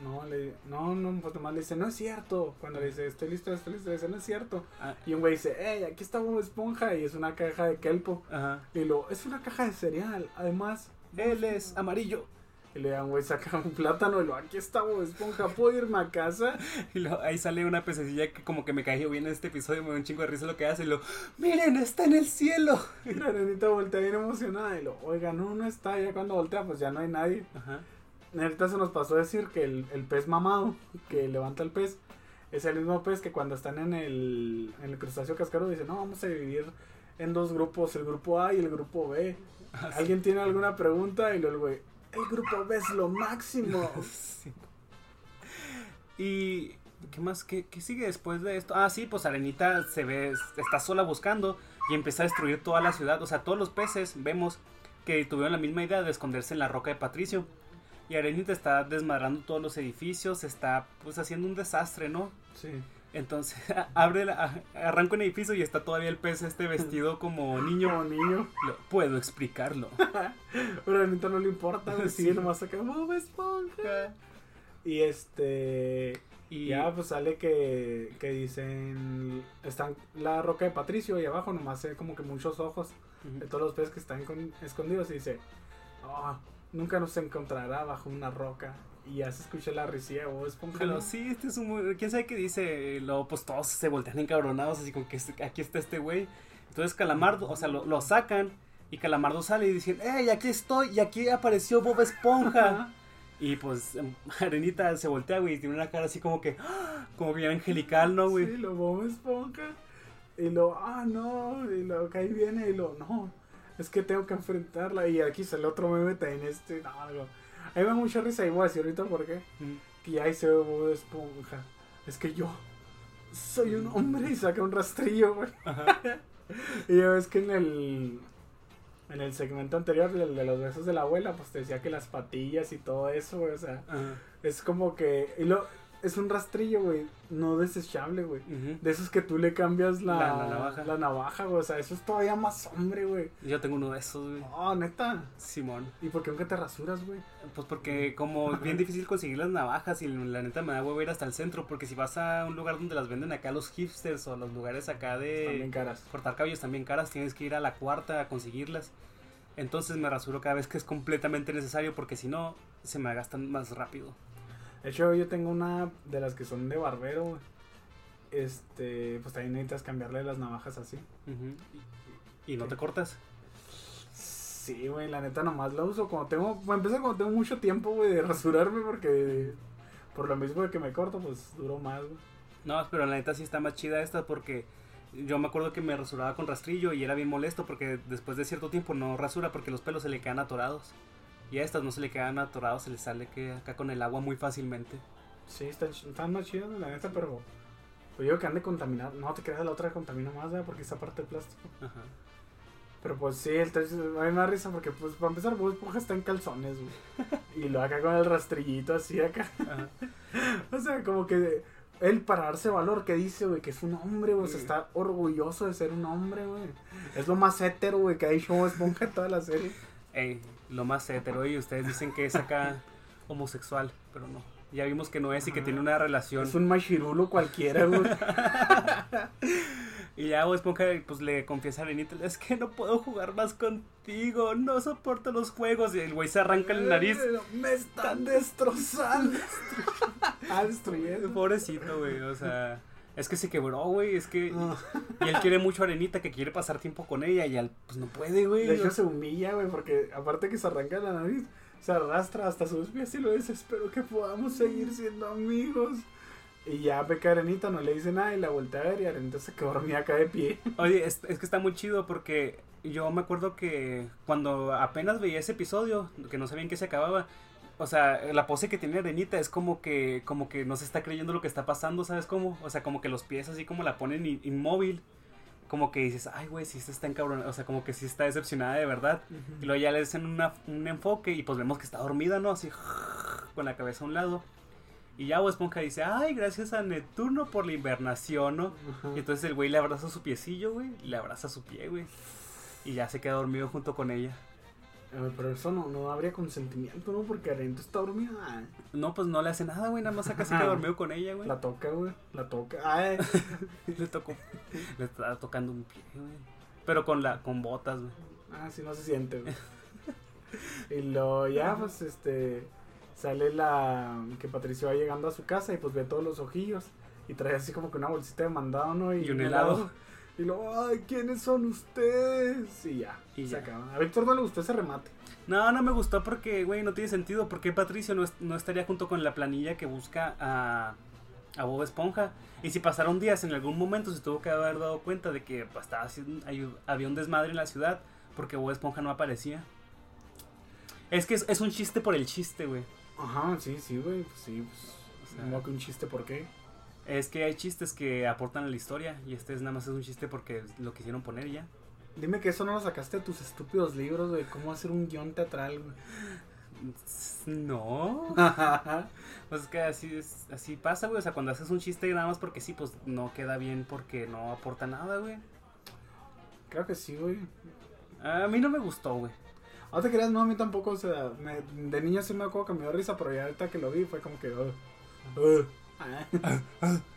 S1: no, le, no, no, nomás le dice, no es cierto. Cuando le dice, estoy listo, estoy listo, le dice, no es cierto.
S2: ah,
S1: Y un güey dice, hey, aquí está Bob Esponja. Y es una caja de kelpo.
S2: ajá.
S1: Y lo, es una caja de cereal. Además,
S2: Él es amarillo.
S1: Y le dan, güey, saca un plátano. Y lo, aquí está Bob Esponja. ¿Puedo irme a casa?
S2: Y lo- ahí sale una pececilla que como que me cayó bien en este episodio, me da un chingo de risa lo que hace. Y lo, miren, está en el cielo.
S1: Y la voltea bien emocionada. Y lo, oiga, no, no está. Ya cuando voltea, pues ya no hay nadie.
S2: Ajá.
S1: Ahorita se nos pasó a decir que el, el pez mamado que levanta el pez es el mismo pez que cuando están en el, en el crustáceo cascaro dice, no, vamos a dividir en dos grupos, el grupo A y el grupo B.
S2: Ah, sí.
S1: ¿Alguien tiene alguna pregunta? Y luego el güey, el grupo B es lo máximo.
S2: Sí. Y ¿qué más? ¿Qué, qué sigue después de esto? Ah, sí, pues Arenita se ve, está sola buscando y empieza a destruir toda la ciudad. O sea, todos los peces vemos que tuvieron la misma idea de esconderse en la roca de Patricio. Y Arenita está desmadrando todos los edificios, está pues haciendo un desastre, ¿no?
S1: Sí.
S2: Entonces abre la, arranca un edificio y está todavía el pez este vestido como niño.
S1: Como niño.
S2: Lo- puedo explicarlo.
S1: Pero a no le importa,
S2: Sí.
S1: sigue nomás acá, Bob Esponja. Y este...
S2: Y
S1: Ya, pues sale que, que dicen, están la roca de Patricio y abajo nomás se ve como que muchos ojos. De todos los peces que están con- escondidos y dice, "Ah, nunca nos encontrará bajo una roca. Y ya se escucha la risilla de Bob Esponja.
S2: Pero
S1: ¿no?
S2: sí, este es un. ¿Quién sabe qué dice? Luego, pues todos se voltean encabronados, así como que este- aquí está este güey. Entonces Calamardo, o sea, lo, lo sacan y Calamardo sale y dicen, ¡Ey, aquí estoy! Y aquí apareció Bob Esponja. y pues em, Arenita se voltea, güey, y tiene una cara así como que... ¡ah! Como bien angelical, ¿no, güey?
S1: Sí, lo Bob Esponja. Y lo, ah, no. Y lo, que ahí viene y lo, no. Es que tengo que enfrentarla. Y aquí sale otro meme también este. No, algo. A mí me da mucha risa y voy a decir ahorita por qué.
S2: Mm.
S1: Que ya ahí se ve Bob Esponja. Es que yo soy un hombre y saca un rastrillo, güey. Y ya ves que en el en el segmento anterior, el de los besos de la abuela, pues te decía que las patillas y todo eso, güey, o sea,
S2: Ajá.
S1: es como que y lo es un rastrillo, güey, no desechable, güey. De esos que tú le cambias la,
S2: La- la navaja.
S1: la navaja, güey, o sea, eso es todavía más hombre, güey.
S2: Yo tengo uno de esos, güey.
S1: Oh, neta.
S2: Simón.
S1: ¿Y por qué nunca te rasuras, güey?
S2: Pues porque como es bien difícil conseguir las navajas y la neta me da huevo ir hasta el centro porque si vas a un lugar donde las venden acá los hipsters o los lugares acá
S1: Están bien
S2: de
S1: caras.
S2: cortar cabellos también caras, tienes que ir a la cuarta a conseguirlas. Entonces me rasuro cada vez que es completamente necesario porque si no se me gastan más rápido.
S1: De hecho, yo tengo una de las que son de barbero. Este, pues también necesitas cambiarle las navajas así.
S2: Ujú. ¿Y y no te cortas?
S1: Sí, güey, la neta nomás la uso cuando tengo, bueno, empezar cuando tengo mucho tiempo, güey, de rasurarme porque por lo mismo de que me corto, pues duro más, güey.
S2: No, pero la neta sí está más chida esta porque yo me acuerdo que me rasuraba con rastrillo y era bien molesto porque después de cierto tiempo no rasura porque los pelos se le quedan atorados. Y a estas no se le quedan atorados, se le sale que acá con el agua muy fácilmente.
S1: Sí, están, están más chidas, la neta, pero Pues digo que han de contaminar. No te creas, la otra contamina más, ¿verdad? Porque esa parte de plástico.
S2: Ajá.
S1: Pero pues sí, a mí me da risa porque, pues, para empezar, Bob Esponja está en calzones, güey. Y lo acá con el rastrillito así acá.
S2: Ajá.
S1: O sea, como que él para darse valor, que dice, güey, que es un hombre, güey, o sea,
S2: Sí.
S1: está orgulloso de ser un hombre, güey. Es lo más hétero, güey, que ha hecho Bob Esponja en toda la serie.
S2: Ey, lo más hetero y ustedes dicen que es acá homosexual, pero no. Ya vimos que no es y que
S1: Ajá.
S2: tiene una relación.
S1: Es un machirulo cualquiera, güey.
S2: Y ya Bob Esponja pues le confiesa a Arenita, es que no puedo jugar más contigo, no soporto los juegos. Y el güey se arranca la nariz.
S1: Me están destrozando. ah, destruyendo.
S2: Pobrecito, güey, o sea, es que se quebró, güey, es que... Y él quiere mucho a Arenita, que quiere pasar tiempo con ella y él pues no puede, güey.
S1: De hecho, se humilla, güey, porque aparte que se arranca la nariz, se arrastra hasta sus pies y lo dice, espero que podamos seguir siendo amigos. Y ya ve que Arenita no le dice nada y la voltea a ver y Arenita se quedó dormida acá de pie.
S2: Oye, es, es que está muy chido porque yo me acuerdo que cuando apenas veía ese episodio, que no sabía en qué se acababa, o sea, la pose que tiene Arenita es como que, como que no se está creyendo lo que está pasando, ¿sabes cómo? O sea, como que los pies así como la ponen in- inmóvil. Como que dices, ay, güey, sí se está encabronada, o sea, como que sí está decepcionada de verdad. Y luego ya le hacen una- un enfoque y pues vemos que está dormida, ¿no? Así, con la cabeza a un lado. Y ya Esponja dice, ay, gracias a Neptuno por la invernación, ¿no? Y entonces el güey le abraza su piecillo, güey. Le abraza su pie, güey. Y ya se queda dormido junto con ella.
S1: Pero eso no, no habría consentimiento, ¿no? Porque Arenita está dormida.
S2: No, pues no le hace nada, güey. Nada más acá se queda dormido con ella, güey.
S1: La toca, güey. La toca. Ay,
S2: Le tocó. Le estaba tocando un pie, güey. Pero con la, con botas, güey.
S1: ah, sí, no se siente, güey. Y luego ya, pues, este. Sale la. Que Patricio va llegando a su casa y pues ve todos los ojillos. Y trae así como que una bolsita de mandado, ¿no?
S2: Y un helado.
S1: Y luego, ay, ¿quiénes son ustedes? Y ya,
S2: Y
S1: se
S2: ya.
S1: acaba. A Víctor no le gustó ese remate.
S2: No, no me gustó porque, güey, no tiene sentido. Porque Patricio no, es- no estaría junto con la planilla que busca a, a Bob Esponja. Y si pasaron días, en algún momento se tuvo que haber dado cuenta de que pues, estaba haciendo- había un desmadre en la ciudad porque Bob Esponja no aparecía. Es que es, es un chiste por el chiste, güey.
S1: Ajá, sí, sí, güey. Pues sí, pues.
S2: O sea,
S1: como que un chiste, ¿por qué?
S2: Es que hay chistes que aportan a la historia y este es nada más es un chiste porque lo quisieron poner y ya.
S1: Dime que eso no lo sacaste de tus estúpidos libros, güey. ¿Cómo hacer un guion teatral, güey?
S2: No. Pues es que así es, así pasa, güey. O sea, cuando haces un chiste nada más porque sí, pues no queda bien porque no aporta nada, güey.
S1: Creo que sí, güey.
S2: A mí no me gustó, güey.
S1: No te creas, no, a mí tampoco, o sea, me- de niño sí me acuerdo que me dio risa, pero ya ahorita que lo vi fue como que... uh, uh.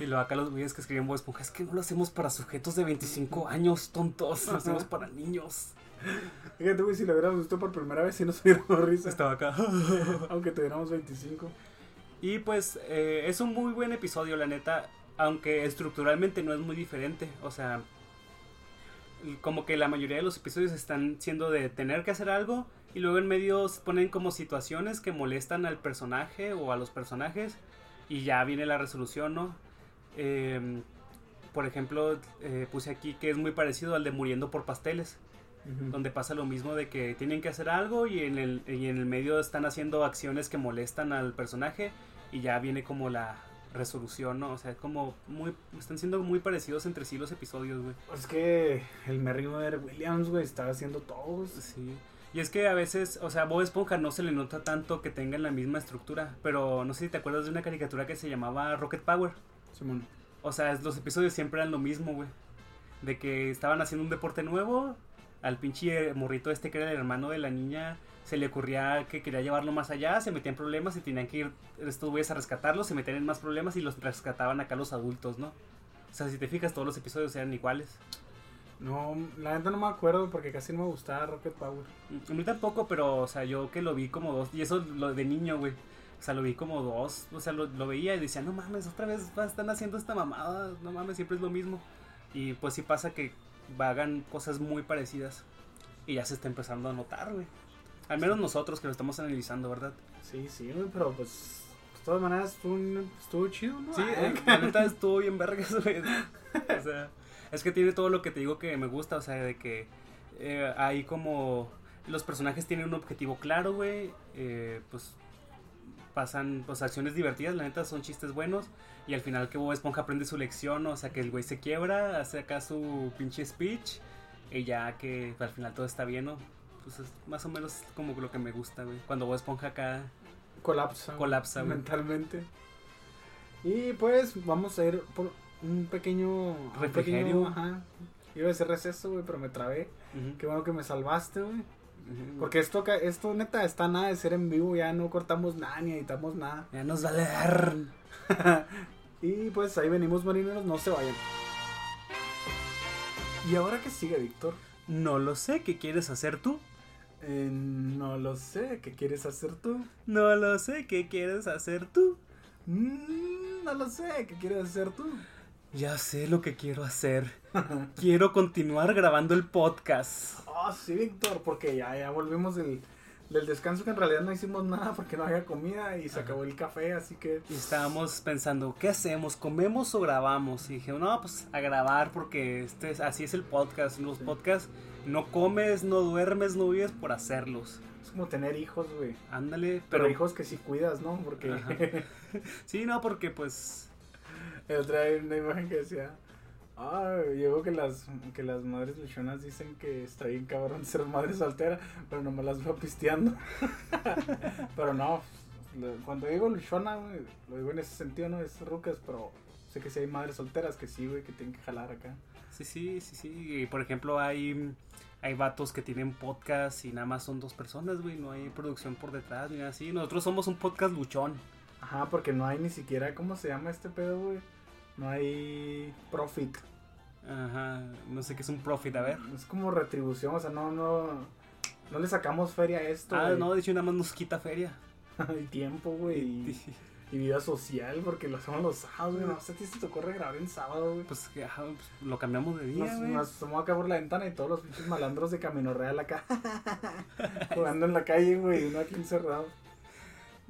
S2: Y luego acá los güeyes que escriben Bob Esponja, es que no lo hacemos para sujetos de 25 años, tontos. Lo hacemos para niños.
S1: Fíjate, güey, si lo hubiéramos visto por primera vez, sí nos hubiera dado risa.
S2: Estaba acá.
S1: Aunque tuviéramos 25.
S2: Y pues eh, es un muy buen episodio, la neta. Aunque estructuralmente no es muy diferente. O sea, como que la mayoría de los episodios están siendo de tener que hacer algo. Y luego en medio se ponen como situaciones que molestan al personaje o a los personajes. Y ya viene la resolución, ¿no? Em, por ejemplo, eh, puse aquí que es muy parecido al de Muriendo por Pasteles donde pasa lo mismo de que tienen que hacer algo y en el, y en el medio están haciendo acciones que molestan al personaje y ya viene como la resolución, ¿no? O sea, como muy están siendo muy parecidos entre sí los episodios, güey.
S1: Es que el Merriweather Williams, güey, estaba haciendo todos.
S2: Sí. Y es que a veces, o sea, Bob Esponja no se le nota tanto que tengan la misma estructura, pero no sé si te acuerdas de una caricatura que se llamaba Rocket Power.
S1: Simón.
S2: O sea, los episodios siempre eran lo mismo, güey. De que estaban haciendo un deporte nuevo, al pinche morrito este que era el hermano de la niña, se le ocurría que quería llevarlo más allá, se metían en problemas y tenían que ir estos güeyes a rescatarlo, se metían en más problemas y los rescataban acá los adultos, ¿no? O sea, si te fijas, todos los episodios eran iguales.
S1: No, la neta no me acuerdo porque casi no me gustaba Rocket Power.
S2: A mí tampoco, pero, o sea, yo que lo vi como dos, y eso lo de niño, güey. O sea, lo vi como dos, o sea, lo, lo veía y decía, no mames, otra vez están haciendo esta mamada, no mames, siempre es lo mismo. Y pues sí pasa que hagan cosas muy parecidas y ya se está empezando a notar, güey. Al menos nosotros que lo estamos analizando, ¿verdad?
S1: Sí, sí, güey, pero pues. De todas maneras, estuvo, estuvo chido, ¿no?
S2: Sí,
S1: Ah,
S2: eh, la neta estuvo bien vergas, güey. O sea, es que tiene todo lo que te digo que me gusta, o sea, de que eh, hay como... Los personajes tienen un objetivo claro, güey. eh, pues pasan pues acciones divertidas, la neta son chistes buenos. Y al final que Bob Esponja aprende su lección, o sea que el güey se quiebra, hace acá su pinche speech. Y ya que al final todo está bien, ¿no? Pues es más o menos como lo que me gusta, güey. Cuando Bob Esponja acá
S1: Colapsa.
S2: colapsa, güey.
S1: mentalmente. Y pues vamos a ir por un pequeño un
S2: Refrigerio.
S1: pequeño, ajá. Iba a decir receso, güey, pero me trabé. Qué bueno que me salvaste, güey. Porque esto, esto neta está nada de ser en vivo, ya no cortamos nada ni editamos nada.
S2: Ya nos va a leer.
S1: Y pues ahí venimos marineros, no se vayan. ¿Y ahora qué sigue, Víctor?
S2: No lo sé, ¿qué quieres hacer tú?
S1: Eh, no lo sé, ¿qué quieres hacer tú?
S2: No lo sé, ¿qué quieres hacer tú?
S1: Mm, no lo sé, ¿qué quieres hacer tú?
S2: Ya sé lo que quiero hacer. Quiero continuar grabando el podcast.
S1: Ah, sí, Víctor, porque ya, ya volvimos del, del descanso que en realidad no hicimos nada porque no había comida y se acabó el café, así que...
S2: Y estábamos pensando, ¿qué hacemos? ¿Comemos o grabamos? Y dije, no, pues a grabar porque este es- así es el podcast. Los
S1: Sí.
S2: podcasts no comes, no duermes, no vives por hacerlos.
S1: Es como tener hijos, güey.
S2: Ándale,
S1: Pero,
S2: pero...
S1: hijos que sí cuidas, ¿no? Porque.
S2: Sí, no, porque pues...
S1: el otro día una imagen que decía... Ah, yo que las, que las madres luchonas dicen que está bien cabrón ser madre soltera, pero no me las veo pisteando. pero no, cuando digo luchona, lo digo en ese sentido, no es rucas, pero sé que sí hay madres solteras que sí, güey, que tienen que jalar acá.
S2: Sí, sí, sí, sí. Y, por ejemplo, hay, hay vatos que tienen podcast y nada más son dos personas, güey. No hay producción por detrás ni así. Nosotros somos un podcast luchón.
S1: Ajá, porque no hay ni siquiera, ¿cómo se llama este pedo, güey? No hay profit.
S2: Ajá, no sé qué es un profit, a ver.
S1: Es como retribución, o sea, no, no, no le sacamos feria a esto.
S2: Ah, no, de hecho nada más nos quita feria.
S1: y tiempo, güey, y, y vida social, porque lo hacemos los sábados, güey. No sé si se te ocurre grabar en sábado, güey.
S2: Pues, pues, lo cambiamos de día,
S1: Nos, nos asomó acá por la ventana y todos los pinches malandros de Camino Real acá. jugando en la calle, güey, uno aquí encerrado.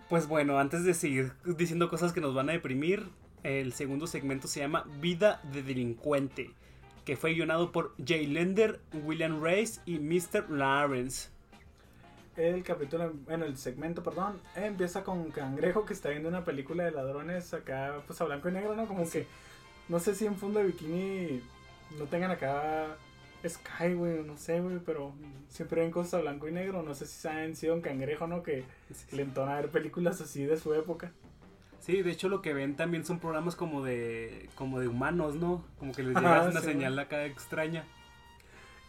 S2: Pues bueno, antes de seguir diciendo cosas que nos van a deprimir, el segundo segmento se llama Vida de Delincuente, que fue guionado por Jay Lender, William Race y Mr. Lawrence.
S1: El capítulo, bueno, el segmento, perdón, empieza con Cangrejo que está viendo una película de ladrones acá, pues a blanco y negro, ¿no? Como que, no sé si en fondo de bikini no tengan acá Sky, güey, no sé, güey, pero siempre ven cosas a blanco y negro. No sé si saben sido un cangrejo, ¿no? Que le entona ver películas así de su época.
S2: Sí, de hecho lo que ven también son programas como de como de humanos, ¿no? Como que les
S1: Ajá,
S2: llega una
S1: sí,
S2: señal acá extraña.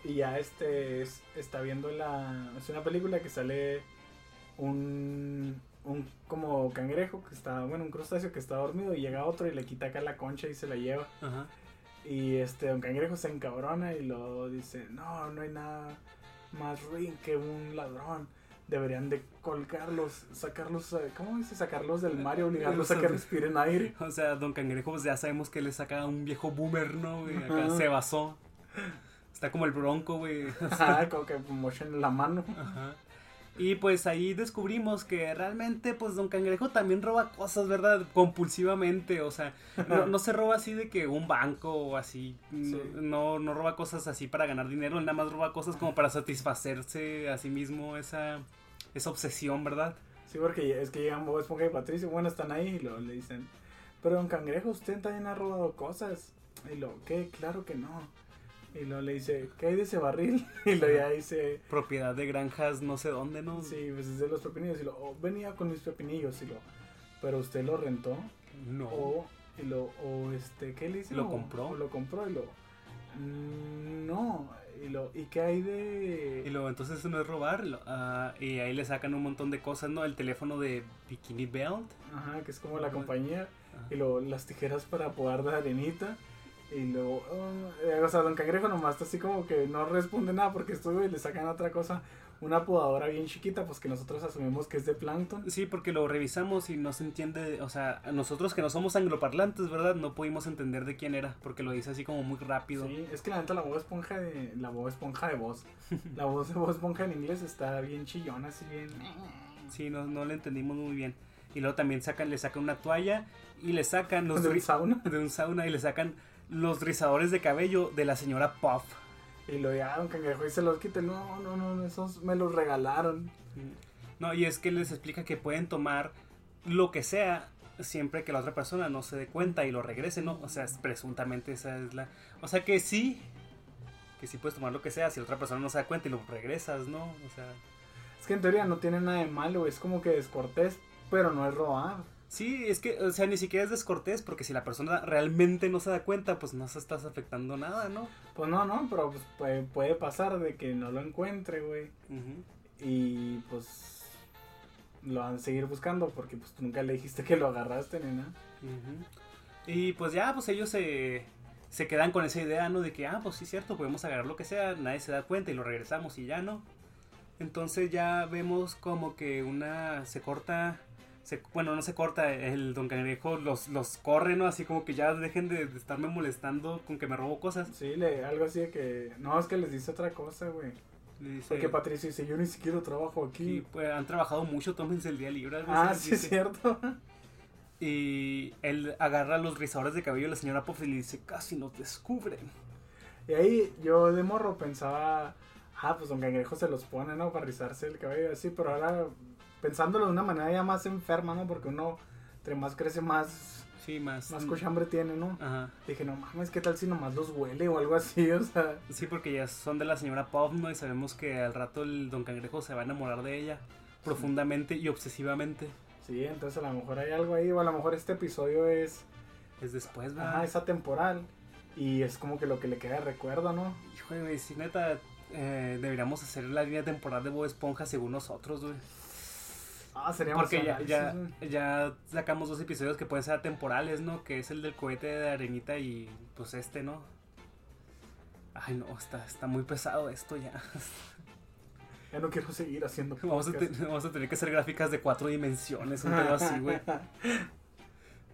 S1: Y ya este es- está viendo la. Es una película que sale un. Un como cangrejo que está. Bueno, un crustáceo que está dormido y llega otro y le quita acá la concha y se la lleva.
S2: Ajá.
S1: Y este, un cangrejo se encabrona y lo dice: No, no hay nada más ruin que un ladrón. Deberían de colgarlos, sacarlos, eh, ¿cómo dice? Sacarlos del mar y obligarlos a que respiren aire.
S2: O sea, Don Cangrejo pues ya sabemos que le saca un viejo boomer, ¿no? güey? Acá
S1: Ajá.
S2: se basó. Está como el bronco, güey.
S1: Ajá, como que mochen la mano.
S2: Ajá. Y pues ahí descubrimos que realmente pues Don Cangrejo también roba cosas, ¿verdad? Compulsivamente, o sea, no, no se roba así de que un banco o así, no,
S1: Sí.
S2: no, no roba cosas así para ganar dinero, él nada más roba cosas como para satisfacerse a sí mismo esa, esa obsesión, ¿verdad?
S1: Sí, porque es que llegan Bob Esponja y Patricio, bueno, están ahí y luego le dicen, pero don Cangrejo, usted también ha robado cosas. Y lo, ¿qué? Claro que no. Y luego le dice, ¿qué hay de ese barril? Y luego ya dice,
S2: Propiedad de granjas no sé dónde, ¿no?
S1: sí, pues es de los pepinillos. Y lo, "Oh, venía con mis pepinillos. Y lo, pero usted lo rentó.
S2: No.
S1: O, y lo, o este, ¿qué le dice?
S2: ¿Lo
S1: O-
S2: compró?
S1: o lo compró y lo, "Mm, no. Y lo, ¿y qué hay de...?
S2: Y luego entonces eso no es robar, lo- ah, y ahí le sacan un montón de cosas, ¿no? El teléfono de Bikini Belt.
S1: Ajá, que es como la compañía.
S2: Ajá.
S1: Y luego las tijeras para podar de arenita. Y luego, eh, o sea, Don Cangrejo nomás está así como que no responde nada porque estuvo y le sacan otra cosa, una podadora bien chiquita, pues que nosotros asumimos que es de plancton.
S2: Sí, porque lo revisamos y no se entiende, o sea, nosotros que no somos angloparlantes, ¿verdad? No pudimos entender de quién era, porque lo dice así como muy rápido.
S1: Sí, es que la neta la voz esponja de la voz esponja de voz. La voz de voz esponja en inglés está bien chillona, así bien.
S2: Sí, no, no le entendimos muy bien. Y luego también sacan, le sacan una toalla y le sacan los
S1: de un sauna.
S2: de un sauna y le sacan los rizadores de cabello de la señora Puff.
S1: Y lo Don Cangrejo y se los quita. No, no, no, esos me los regalaron.
S2: No, y es que les explica que pueden tomar lo que sea siempre que la otra persona no se dé cuenta y lo regrese, ¿no? O sea, es- presuntamente esa es la... O sea que sí, que sí puedes tomar lo que sea si la otra persona no se da cuenta y lo regresas, ¿no? O sea,
S1: Es que en teoría no tiene nada de malo. Es como que descortés, pero no es robar.
S2: Sí, es que, o sea, ni siquiera es descortés porque si la persona realmente no se da cuenta, pues no se estás afectando nada, ¿no?
S1: Pues no, no, pero pues puede, puede pasar de que no lo encuentre, güey. Y pues lo van a seguir buscando porque pues tú nunca le dijiste que lo agarraste ni nada.
S2: Y pues ya, pues ellos se, se quedan con esa idea, ¿no? De que, ah, pues sí, cierto, podemos agarrar lo que sea, nadie se da cuenta y lo regresamos y ya, ¿no? Entonces ya vemos como que una se corta, se, bueno, no se corta, el don Cangrejo los, los corre, ¿no? Así como que ya dejen de, de estarme molestando con que me robo cosas.
S1: Sí, le, algo así de que... No, es que les dice otra cosa, güey.
S2: Dice,
S1: Porque Patricio dice, yo ni siquiera trabajo
S2: sí,
S1: aquí.
S2: pues han trabajado mucho, tómense el día libre. algo
S1: ah,
S2: así
S1: sí, es cierto.
S2: Y él agarra los rizadores de cabello de la señora Puff y le dice, casi nos descubren.
S1: Y ahí yo de morro pensaba, ah, pues don Cangrejo se los pone, ¿no? Para rizarse el cabello así, pero ahora pensándolo de una manera ya más enferma, ¿no? Porque uno, entre más crece, más,
S2: Sí, más.
S1: más cochambre tiene, ¿no?
S2: Ajá.
S1: Dije, no mames, ¿qué tal si nomás los huele o algo así? O sea,
S2: Sí, porque ya son de la señora Puff, ¿no? Y sabemos que al rato el Don Cangrejo se va a enamorar de ella profundamente y obsesivamente.
S1: sí, entonces a lo mejor hay algo ahí, o a lo mejor este episodio es,
S2: Es después, ¿verdad?
S1: ajá, es atemporal. Y es como que lo que le queda de recuerdo, ¿no?
S2: Hijo de sí, neta, eh, deberíamos hacer la línea temporal de Bob Esponja según nosotros, güey.
S1: Ah, sería
S2: Porque ya, ya, ya sacamos dos episodios que pueden ser atemporales, ¿no? Que es el del cohete de arenita y pues este, ¿no? Ay, no, está, está muy pesado esto ya.
S1: Ya no quiero seguir haciendo
S2: Vamos a, vamos a tener que hacer gráficas de cuatro dimensiones, un pedo así, güey.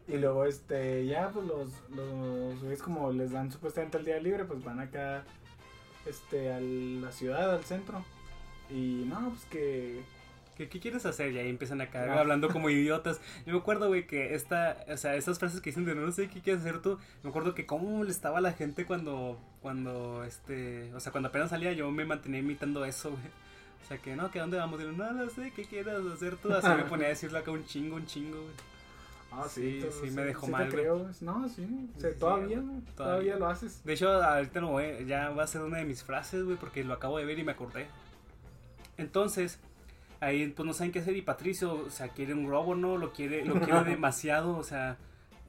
S1: Y luego, este, ya, pues los, los güeyes como les dan supuestamente el día libre, pues van acá, este, a la ciudad, al centro. Y no, pues que,
S2: ¿Qué, qué quieres hacer? Y ahí empiezan acá
S1: Ah.
S2: hablando como idiotas. Yo me acuerdo, güey, que esta, o sea, estas frases que dicen de no sé qué quieres hacer tú, me acuerdo que cómo molestaba a la gente cuando, cuando, este, o sea, cuando apenas salía yo me mantenía imitando eso, güey. O sea, que no, que a dónde vamos, y no, no sé, ¿qué quieres hacer tú? Así me ponía a decirle acá un chingo, un chingo, güey.
S1: ah,
S2: Sí,
S1: sí,
S2: sí, me dejó
S1: sí
S2: mal,
S1: Te creo, no, sí, o sea,
S2: Sí,
S1: todavía,
S2: todavía.
S1: todavía lo haces.
S2: De hecho, ahorita no voy, ya va a ser una de mis frases, güey, porque lo acabo de ver y me acordé. Entonces, ahí pues no saben qué hacer y Patricio, o sea, quiere un globo, ¿no? Lo quiere, lo quiere demasiado, o sea,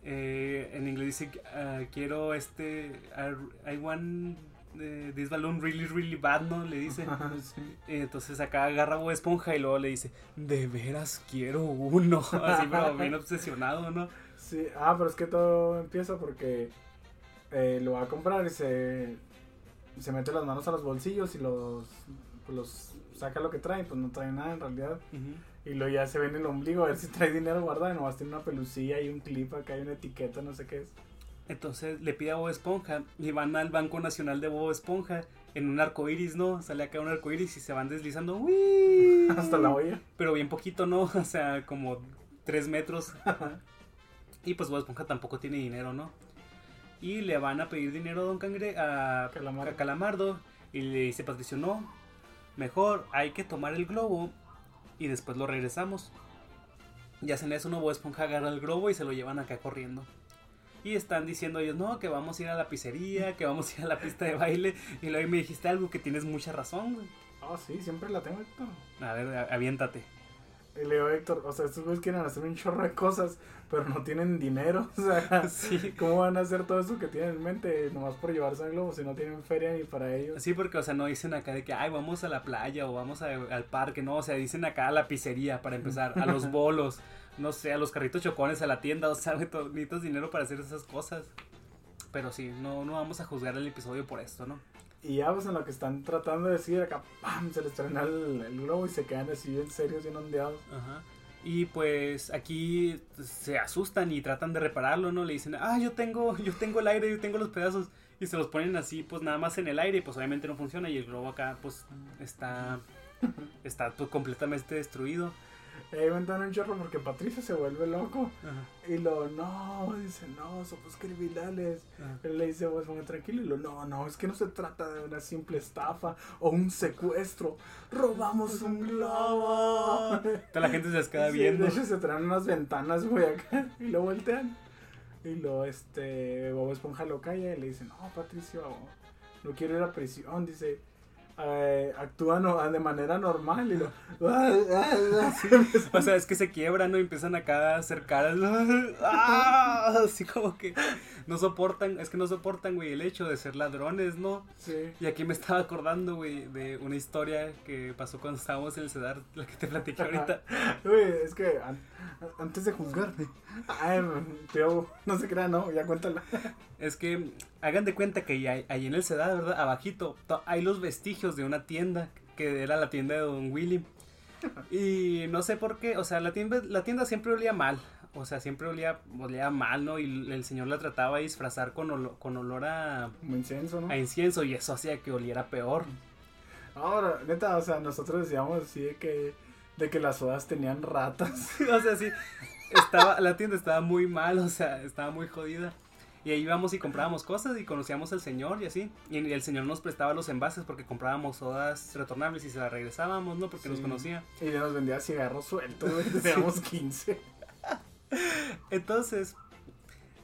S2: eh, en inglés dice, ah, quiero este, I, I want eh, this balloon really, really bad, ¿no? Le dice.
S1: Sí.
S2: Entonces acá agarra Bob Esponja y luego le dice, de veras quiero uno, así, pero bien obsesionado, ¿no?
S1: Sí, ah, pero es que todo empieza porque eh, lo va a comprar y se, se mete las manos a los bolsillos y los, los saca lo que trae, pues no trae nada en realidad. Y luego ya se ve en el ombligo a ver si trae dinero guardado y nomás tiene una pelucilla y un clip acá y una etiqueta, no sé qué es.
S2: Entonces le pide a Bob Esponja y van al Banco Nacional de Bob Esponja en un arco iris, ¿no? Sale acá un arco iris y se van deslizando, ¡uy!
S1: Hasta la olla.
S2: Pero bien poquito, ¿no? O sea, como tres metros. Y pues Bob Esponja tampoco tiene dinero, ¿no? Y le van a pedir dinero a Don Cangre, a,
S1: Calamardo.
S2: a Calamardo. Y le dice Patricio, no, mejor hay que tomar el globo y después lo regresamos. Y hacen eso, ¿no? Bob Esponja agarra el globo y se lo llevan acá corriendo. Y están diciendo ellos, no, que vamos a ir a la pizzería, que vamos a ir a la pista de baile. Y luego me dijiste algo que tienes mucha razón, güey.
S1: Ah, sí, siempre la tengo, Héctor.
S2: A ver, aviéntate.
S1: Y le digo, Héctor, o sea, estos güeyes quieren hacer un chorro de cosas, pero no tienen dinero. O sea,
S2: Sí.
S1: ¿cómo van a hacer todo eso que tienen en mente nomás por llevarse al globo si no tienen feria ni para ellos?
S2: Sí, porque, o sea, no dicen acá de que, ay, vamos a la playa o vamos a- al parque, no, o sea, dicen acá a la pizzería para empezar, a los bolos, no sé, a los carritos chocones, a la tienda, o sea, necesitas dinero para hacer esas cosas. Pero sí, no, no vamos a juzgar el episodio por esto, ¿no?
S1: Y ya, pues en lo que están tratando de decir, acá, ¡pam! Se les traen el, el globo y se quedan así bien serios, bien ondeados.
S2: Ajá. Y pues aquí se asustan y tratan de repararlo, ¿no? Le dicen, ah, yo tengo, yo tengo el aire, yo tengo los pedazos. Y se los ponen así, pues nada más en el aire, y pues obviamente no funciona. Y el globo acá, pues, está, está pues, completamente destruido.
S1: Y ahí aventan un chorro porque Patricio se vuelve loco.
S2: Ajá,
S1: Y lo, no, dice, no, somos criminales. Él le dice, vos ponga tranquilo. Y lo, no, no, es que no se trata de una simple estafa o un secuestro. Robamos un globo.
S2: Toda la gente se les queda
S1: Sí,
S2: viendo.
S1: De hecho, se traen unas ventanas, güey, acá. Y lo voltean. Y lo, este, Bob Esponja lo calla y le dice, no, Patricio, no quiero ir a prisión. Dice, "Eh, actúa no- de manera normal. Y lo,
S2: O sea, es que se quiebran, ¿no? Y empiezan acá a hacer caras. ¡Ah! Así como que no soportan, es que no soportan, güey, el hecho de ser ladrones, ¿no?
S1: sí.
S2: Y aquí me estaba acordando, güey, de una historia que pasó cuando estábamos en el CEDAR, la que te platiqué ahorita.
S1: Güey, es que an- antes de juzgarme, ay, tío, no se crea, no, ya cuéntala.
S2: Es que hagan de cuenta que ahí, ahí en el CEDAR, ¿verdad? Abajito, to- hay los vestigios de una tienda, que era la tienda de Don Willy. Y no sé por qué, o sea, la tienda, la tienda siempre olía mal. O sea, siempre olía, olía mal, ¿no? Y el, señor la trataba de disfrazar con, olo- con olor a,
S1: Como incenso, ¿no?
S2: a incienso y eso hacía que oliera peor.
S1: Ahora, neta, o sea, nosotros decíamos así de que, de que las sodas tenían ratas.
S2: o sea, sí, estaba, la tienda estaba muy mal, o sea, estaba muy jodida. Y ahí íbamos y comprábamos cosas y conocíamos al señor y así. Y el señor nos prestaba los envases porque comprábamos sodas retornables y se las regresábamos, ¿no? Porque nos conocía.
S1: Y ya nos vendía cigarros sueltos, güey. Teníamos 15.
S2: Entonces,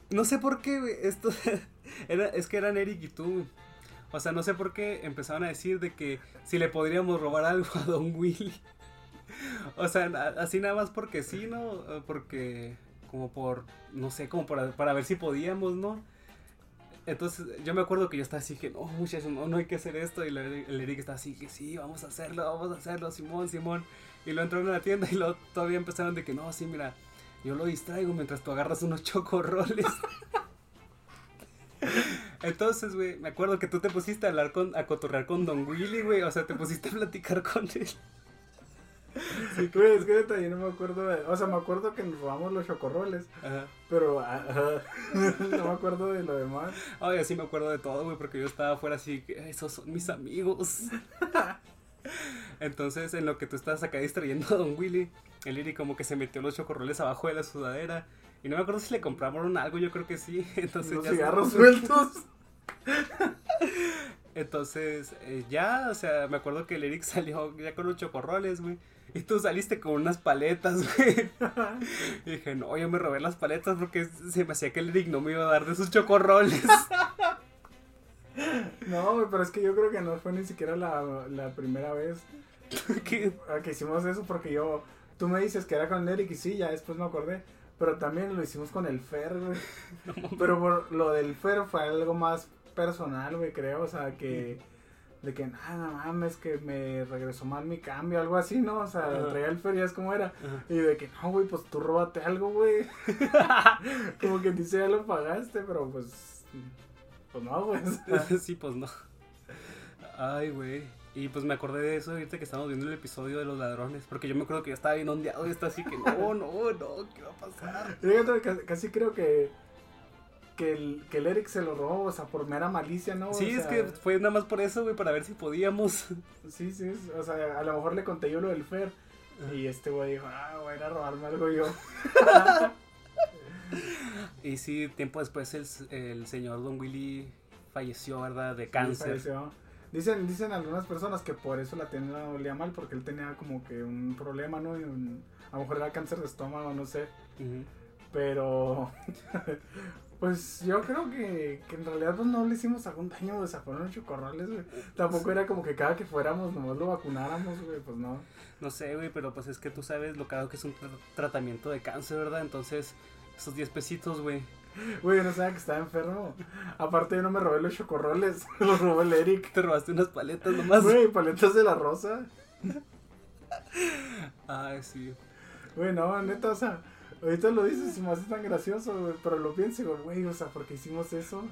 S2: no sé por qué, esto era, es que eran Eric y tú. O sea, no sé por qué empezaron a decir de que si le podríamos robar algo a Don Willy. O sea, así nada más porque sí, ¿no? Porque, como por, no sé, como para, para ver si podíamos, ¿no? Entonces, yo me acuerdo que yo estaba así que, no, muchachos, no, no hay que hacer esto. Y el Eric, estaba así que, sí, vamos a hacerlo, vamos a hacerlo, Simón, Simón. Y lo entraron a la tienda y luego todavía empezaron de que, no, sí, mira, yo lo distraigo mientras tú agarras unos chocorroles. Entonces, güey, me acuerdo que tú te pusiste a hablar con, a cotorrear con Don Willy, güey. O sea, te pusiste a platicar con él.
S1: Güey, es que yo no me acuerdo de... O sea, me acuerdo que nos robamos los chocorroles.
S2: Ajá.
S1: Pero ajá, no me acuerdo de lo demás.
S2: Ay, así me acuerdo de todo, güey, porque yo estaba afuera así, que esos son mis amigos. Entonces, en lo que tú estabas acá distrayendo a Don Willy, el Iri como que se metió los chocorroles abajo de la sudadera. Y no me acuerdo si le compraron algo, yo creo que sí. Entonces,
S1: Los
S2: ya
S1: cigarros sueltos.
S2: Entonces, eh, ya, o sea, me acuerdo que el Eric salió ya con los chocorroles, güey. Y tú saliste con unas paletas, güey. Y dije, no, yo me robé las paletas porque se me hacía que el Eric no me iba a dar de sus chocorroles.
S1: No, güey, pero es que yo creo que no fue ni siquiera la, la primera vez
S2: Que-
S1: hicimos eso porque yo... Tú me dices que era con Eric y sí, ya después me acordé. Pero también lo hicimos con el Fer, güey. Pero por lo del Fer fue algo más personal, güey, creo. O sea, que... De que, nada, no mames, que me regresó mal mi cambio, algo así, ¿no? O sea,
S2: Ajá.
S1: traía el Fer y es como era. Y de que, no, güey, pues tú róbate algo, güey. como que dice, ya lo pagaste, pero pues... Pues no, güey.
S2: sí, pues no. Ay, güey. Y pues me acordé de eso ahorita que estábamos viendo el episodio de los ladrones. Porque yo me acuerdo que yo estaba bien ondeado y está así que no, no, no, ¿qué va a pasar?
S1: Casi creo que que el, que el Eric se lo robó, o sea, por mera malicia, ¿no?
S2: Sí,
S1: O
S2: es
S1: sea,
S2: que fue nada más por eso, güey, para ver si podíamos.
S1: Sí, sí, o sea, a lo mejor le conté yo lo del Fer y este güey dijo, ah, voy a ir a robarme algo yo.
S2: Y sí, tiempo después el, el señor Don Willy falleció, ¿verdad? De
S1: Sí,
S2: cáncer.
S1: falleció. Dicen, dicen algunas personas que por eso la tienda olía mal, porque él tenía como que un problema, ¿no? Y un- a lo mejor era cáncer de estómago, no sé. Pero, pues yo creo que, que en realidad pues, no le hicimos algún daño, o sea, fueron chocorroles, güey. Tampoco era como que cada que fuéramos nomás lo vacunáramos, güey, pues no.
S2: No sé, güey, pero pues es que tú sabes lo caro que es un tra- tratamiento de cáncer, ¿verdad? Entonces, esos 10 pesitos, güey.
S1: Güey, yo no sabía que estaba enfermo. Aparte yo no me robé los chocorroles, los robó el Eric.
S2: Te robaste unas paletas nomás.
S1: Güey, paletas de la rosa.
S2: Ay, sí.
S1: Güey, no, neta, o sea, ahorita lo dices y me hace tan gracioso, güey, pero lo pienso y digo, güey, o sea, ¿por qué hicimos eso?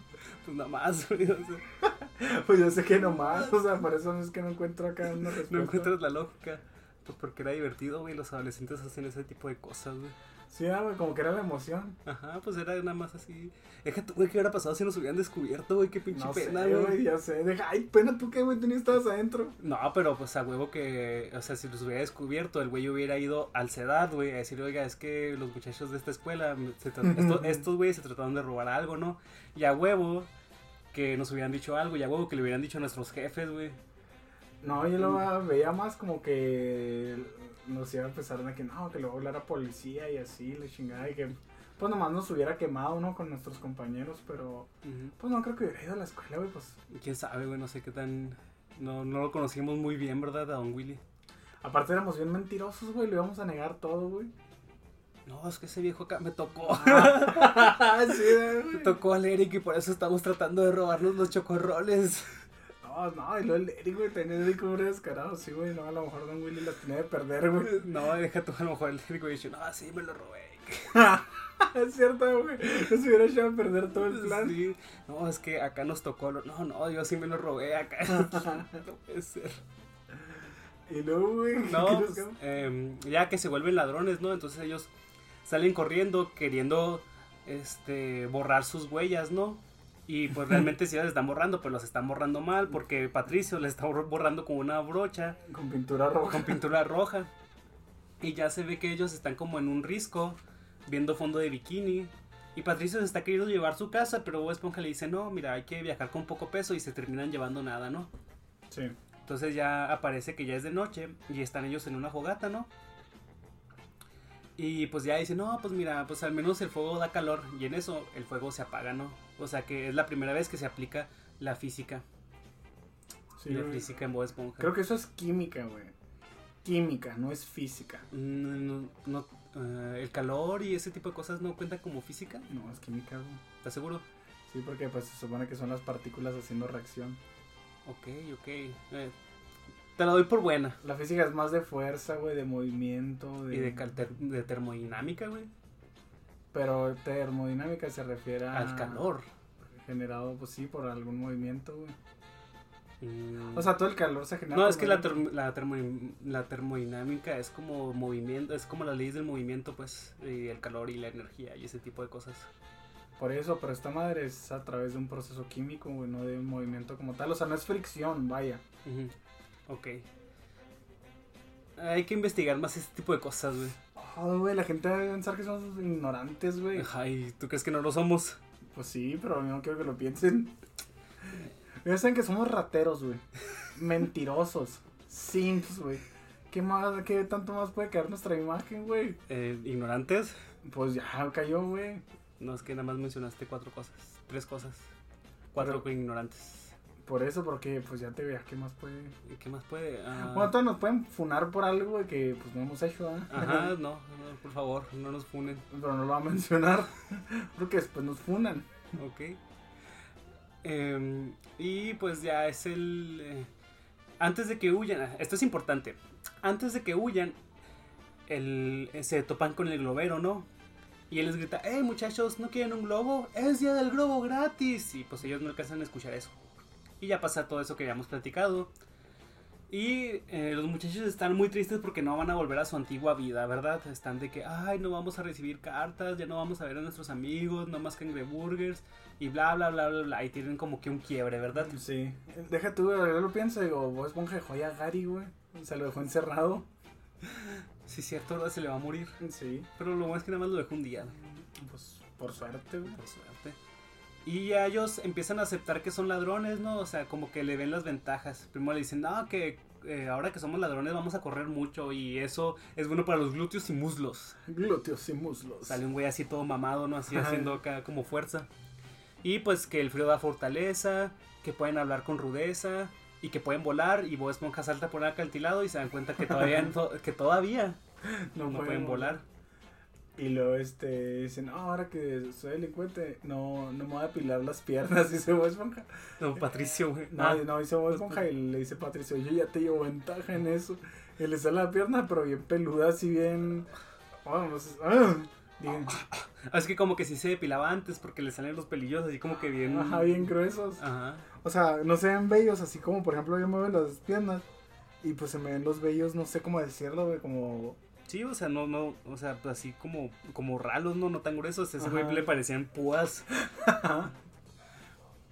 S2: Pues nada más, güey. o sea,
S1: Pues yo sé que nomás, o sea, por eso es que no encuentro acá una respuesta.
S2: no encuentras la lógica. Pues porque era divertido, güey. Los adolescentes hacen ese tipo de cosas, güey.
S1: Sí, ah, güey, como que era la emoción.
S2: Ajá, pues era nada más así. Déjate, güey, ¿qué hubiera pasado si nos hubieran descubierto, güey? Qué pinche
S1: No
S2: pena,
S1: sé,
S2: güey.
S1: ya sé. Deja, ay, pena tú qué, güey, ni estabas adentro.
S2: No, pero pues a huevo que, o sea, si los hubiera descubierto, el güey hubiera ido al CEDAD, güey, a decir, oiga, es que los muchachos de esta escuela, se tra- esto- estos güeyes se trataron de robar algo, ¿no? Y a huevo que nos hubieran dicho algo, y a huevo que le hubieran dicho a nuestros jefes, güey.
S1: No, yo lo veía más como que nos iba a empezar de que no, que luego hablar a policía y así, le chingada, y que pues nomás nos hubiera quemado, ¿no? Con nuestros compañeros, pero pues no creo que hubiera ido a la escuela, güey, pues.
S2: Quién sabe, güey, no sé qué tan... No, no lo conocimos muy bien, ¿verdad? A Don Willy.
S1: Aparte éramos bien mentirosos, güey, le íbamos a negar todo, güey.
S2: No, es que ese viejo acá me tocó.
S1: sí,
S2: me tocó al Eric y por eso estamos tratando de robarnos los chocorroles.
S1: No, no, y luego el Eric, güey, tenía el Eric como descarado, sí, güey, no, a lo mejor Don Willy la tenía de perder, güey.
S2: No, deja tú, a lo mejor el Eric güey dice, no, sí, me lo robé.
S1: es cierto, güey, nos hubiera echado a perder todo el plan.
S2: Sí. No, es que acá nos tocó. lo- No, no, yo sí me lo robé acá. no puede ser.
S1: y luego, güey,
S2: No,
S1: ¿qué
S2: pues, em, ya que se vuelven ladrones, ¿no? Entonces ellos salen corriendo queriendo este borrar sus huellas, ¿no? Y pues realmente sí las están borrando, pero las están borrando mal porque Patricio les está bor- borrando con una brocha
S1: con pintura roja.
S2: con pintura roja. Y ya se ve que ellos están como en un risco, viendo fondo de bikini. Y Patricio se está queriendo llevar su casa, pero Bob Esponja le dice, no, mira, hay que viajar con poco peso y se terminan llevando nada, ¿no?
S1: Sí.
S2: Entonces ya aparece que ya es de noche y están ellos en una fogata, ¿no? Y pues ya dice, no, pues mira, pues al menos el fuego da calor y en eso el fuego se apaga, ¿no? O sea que es la primera vez que se aplica la física.
S1: Sí,
S2: la física en Bob Esponja.
S1: Creo que eso es química, güey. Química, no es física.
S2: No, no, no, eh, el calor y ese tipo de cosas no cuentan como física,
S1: No, es química, güey.
S2: ¿estás seguro?
S1: Sí, porque pues se supone que son las partículas haciendo reacción.
S2: Ok, ok. eh, te la doy por buena.
S1: La física es más de fuerza, güey, de movimiento. De...
S2: Y de, de termodinámica, güey.
S1: Pero termodinámica se refiere a...
S2: Al calor.
S1: Generado, pues sí, por algún movimiento, güey.
S2: Mm.
S1: O sea, todo el calor se genera.
S2: no, es que la, term- la, termo- la termodinámica es como movimiento, es como las leyes del movimiento, pues, y el calor y la energía y ese tipo de cosas.
S1: Por eso, pero esta madre es a través de un proceso químico, güey, no de un movimiento como tal. O sea, no es fricción, vaya.
S2: Ujú, Ok. Hay que investigar más ese tipo de cosas, güey.
S1: Oh, güey, la gente debe pensar que somos ignorantes, güey.
S2: Ay, ¿tú crees que no lo somos?
S1: Pues sí, pero yo no quiero que lo piensen. Saben que somos rateros, güey. Mentirosos. Simps, güey. ¿Qué más, qué tanto más puede caer nuestra imagen, güey?
S2: Eh, ¿Ignorantes?
S1: Pues ya cayó, güey.
S2: No, es que nada más mencionaste cuatro cosas, tres cosas. Cuatro ignorantes.
S1: Por eso, porque pues ya te veas qué más puede.
S2: ¿Y ¿Qué más puede? Ah,
S1: Bueno, todos nos pueden funar por algo que pues no hemos hecho, ¿eh?
S2: Ajá, no, no, por favor, no nos funen.
S1: Pero no lo va a mencionar. Porque después nos funan.
S2: Ok. Em, y pues ya es el... eh, antes de que huyan, esto es importante. Antes de que huyan, el, eh, se topan con el globero, ¿no? Y él les grita, hey muchachos, ¿no quieren un globo? Es día del globo gratis. Y pues ellos no alcanzan a escuchar eso. Y ya pasa todo eso que habíamos platicado. Y eh, los muchachos están muy tristes porque no van a volver a su antigua vida, ¿verdad? Están de que, ay, no vamos a recibir cartas, ya no vamos a ver a nuestros amigos, no más cangreburgers, y bla, bla, bla, bla, bla. Y tienen como que un quiebre, ¿verdad?
S1: Sí. Deja tú, güey, yo lo pienso. Digo, vos Esponja dejó ya a Gary, güey. Se lo dejó encerrado.
S2: Sí, cierto, ¿verdad? Se le va a morir.
S1: Sí.
S2: Pero lo bueno es que nada más lo dejó un día,
S1: Pues por suerte, güey.
S2: por suerte. Y ya ellos empiezan a aceptar que son ladrones, ¿no? O sea, como que le ven las ventajas. Primero le dicen, no, que eh, ahora que somos ladrones vamos a correr mucho y eso es bueno para los glúteos y muslos.
S1: Glúteos y muslos.
S2: Sale un güey así todo mamado, ¿no? Así
S1: Ajá.
S2: haciendo acá como fuerza. Y pues que el frío da fortaleza, que pueden hablar con rudeza y que pueden volar. Y Bob Esponja salta por el acantilado y se dan cuenta que todavía, que todavía no, pueden volar.
S1: Y luego este dicen, no, ahora que soy delincuente, no, no me voy a apilar las piernas, dice Bob Esponja.
S2: No, Patricio, güey.
S1: No,
S2: Ah,
S1: no, dice Bob Esponja y le dice Patricio, yo ya te llevo ventaja en eso. Y le sale la pierna, pero bien peluda, así bien. Sé. ah, bien-
S2: es que como que sí se depilaba antes porque le salen los pelillos así como que bien.
S1: Ajá, bien gruesos.
S2: Ajá.
S1: O sea, no se ven bellos, así como por ejemplo yo muevo las piernas. Y pues se me ven los vellos, no sé cómo decirlo, güey, como...
S2: Sí, o sea, no, no, o sea, pues así como, como ralos, no, no tan gruesos. Ese güey le parecían púas.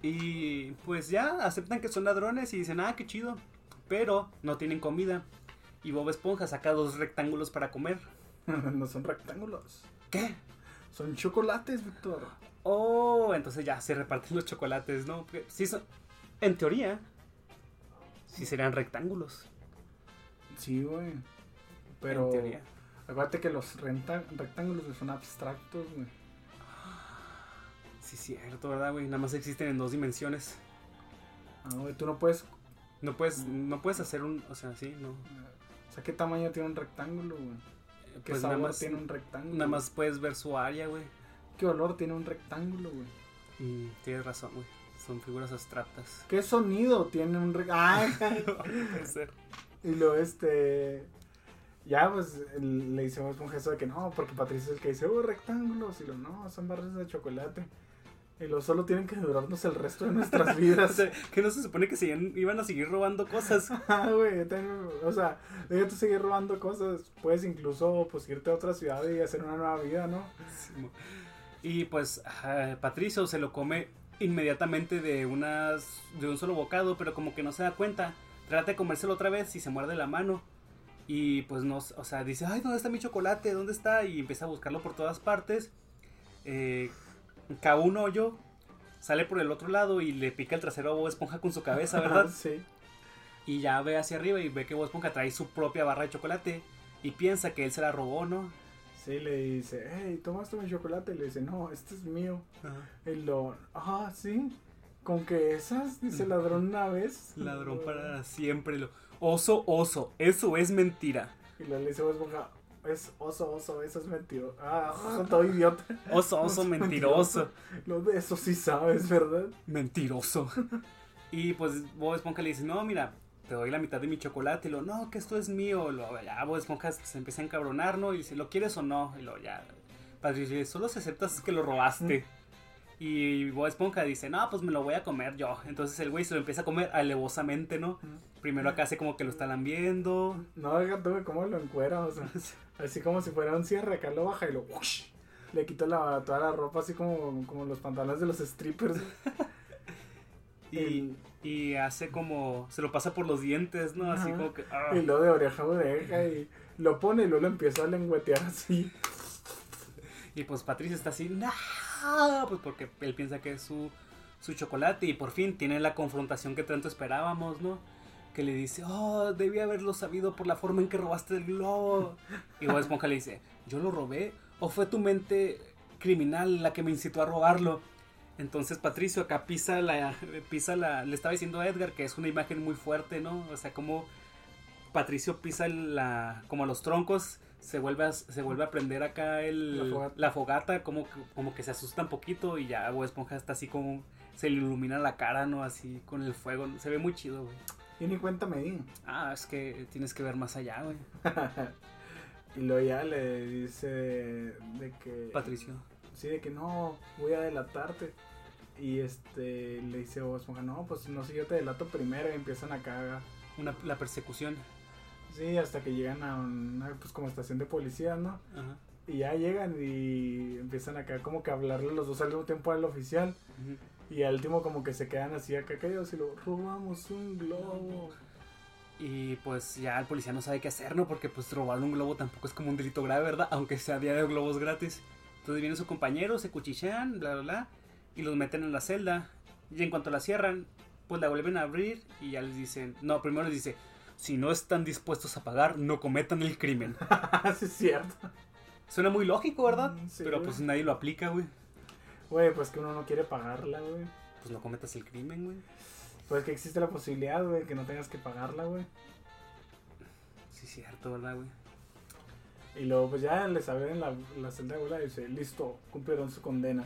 S2: Y pues ya aceptan que son ladrones y dicen, ah, qué chido. Pero no tienen comida. Y Bob Esponja saca dos rectángulos para comer.
S1: no son rectángulos.
S2: ¿Qué?
S1: Son chocolates, Víctor.
S2: Oh, entonces ya se reparten los chocolates, ¿no? Porque sí son, en teoría, sí serían rectángulos.
S1: Sí, güey. Pero...
S2: En teoría.
S1: Acuérdate que los renta- rectángulos son abstractos, güey.
S2: Sí, cierto, ¿verdad, güey? Nada más existen en dos dimensiones.
S1: Ah, güey, tú no puedes...
S2: No puedes, no puedes hacer un, o sea, sí, no.
S1: O sea, ¿qué tamaño tiene un rectángulo, güey? ¿Qué
S2: Pues
S1: sabor
S2: nada más,
S1: tiene un rectángulo?
S2: nada más puedes ver su área, güey.
S1: ¿Qué olor tiene un rectángulo, güey?
S2: Mm, tienes razón, güey. Son figuras abstractas.
S1: ¿Qué sonido tiene un rectángulo?
S2: Puede ser.
S1: y luego, este... Ya, pues, le hicimos un gesto de que no, porque Patricia es el que dice, oh, rectángulos. Y lo no, son barras de chocolate. Y lo solo tienen que durarnos el resto de nuestras
S2: O
S1: vidas.
S2: sea, que no se supone que se iban, a seguir robando cosas.
S1: Ah, güey, o sea, deja tú seguir robando cosas. Puedes incluso, pues, irte a otra ciudad y hacer una nueva vida, ¿no?
S2: Y pues Patricio se lo come inmediatamente de unas de un solo bocado, pero como que no se da cuenta. Trata de comérselo otra vez y se muerde la mano. Y pues no, o sea, dice, ay, ¿dónde está mi chocolate? ¿Dónde está? Y empieza a buscarlo por todas partes. Eh, cae un hoyo, sale por el otro lado y le pica el trasero a Bob Esponja con su cabeza, ¿verdad?
S1: sí.
S2: Y ya ve hacia arriba y ve que Bob Esponja trae su propia barra de chocolate. Y piensa que él se la robó, ¿no?
S1: Sí, le dice, hey, ¿tomaste mi chocolate? Y le dice, no, este es mío. Y lo, ah, sí. ¿Con que esas? Dice ladrón una vez.
S2: Ladrón para siempre. Lo... Oso, oso, eso es mentira.
S1: Y luego le dice, Bob Esponja, es oso, oso, eso es mentira. Ah, todo idiota.
S2: Oso, oso, mentiroso.
S1: Lo de eso sí sabes, ¿verdad?
S2: Mentiroso. Y pues Bob Esponja le dice, no, mira, te doy la mitad de mi chocolate. Y lo, no, que esto es mío. Lo, ya Bob Esponja se empieza a encabronar, ¿no? Y dice, ¿lo quieres o no? Y lo, ya. Patricio solo si aceptas que lo robaste. Y Bob Esponja dice, no, pues me lo voy a comer yo. Entonces el güey se lo empieza a comer alevosamente, ¿no? Primero acá hace como que lo está lambiendo.
S1: No, deja tú, cómo lo encuera, o sea, así como si fuera un cierre, acá lo baja y lo whoosh, le quita la, toda la ropa así como, como los pantalones de los strippers.
S2: Y, y hace como. Se lo pasa por los dientes, ¿no? Así
S1: Ajá.
S2: como que. ah.
S1: Y lo de oreja a oreja y lo pone y luego lo empieza a lengüetear así.
S2: Y pues Patricio está así. Pues porque él piensa que es su, su chocolate. Y por fin tiene la confrontación que tanto esperábamos, ¿no? Que le dice, oh, debí haberlo sabido por la forma en que robaste el globo. Y Bob Esponja le dice, ¿yo lo robé? ¿O fue tu mente criminal la que me incitó a robarlo? Entonces Patricio acá pisa la, pisa la, le estaba diciendo a Edgar que es una imagen muy fuerte, ¿no? O sea, como Patricio pisa la, como los troncos, se vuelve a, se vuelve a prender acá el,
S1: La fogata.
S2: la fogata, como, que- como que se asusta un poquito y ya Bob Esponja está así como, se le ilumina la cara, ¿no? Así con el fuego, se ve muy chido, güey.
S1: Y ni cuenta me di.
S2: Ah, es que tienes que ver más allá, güey.
S1: y luego ya le dice de, de que...
S2: Patricio.
S1: Sí, de que no, voy a delatarte. Y este, le dice Bob Esponja, no, pues no sé, yo te delato primero y empiezan acá.
S2: Una, la persecución.
S1: Sí, hasta que llegan a una, pues como estación de policía, ¿no?
S2: Ajá.
S1: Y ya llegan y empiezan acá como que a hablarle los dos al mismo tiempo al oficial. Y al último como que se quedan así acá callados y lo robamos un globo.
S2: Y pues ya el policía no sabe qué hacer, ¿no? Porque pues robar un globo tampoco es como un delito grave, ¿verdad? Aunque sea día de globos gratis. Entonces viene su compañero, se cuchichean, bla, bla, bla. Y los meten en la celda. Y en cuanto la cierran, pues la vuelven a abrir y ya les dicen... No, primero les dice, si no están dispuestos a pagar, no cometan el crimen.
S1: sí, es cierto.
S2: Suena muy lógico, ¿verdad?
S1: Mm, sí,
S2: Pero
S1: güey.
S2: pues nadie lo aplica, güey.
S1: Güey, pues que uno no quiere pagarla, güey.
S2: Pues no cometas el crimen, güey.
S1: Pues que existe la posibilidad, güey, que no tengas que pagarla, güey.
S2: Sí, cierto, ¿verdad, güey?
S1: Y luego pues ya les abren la, la celda de y dice, listo, cumplieron su condena.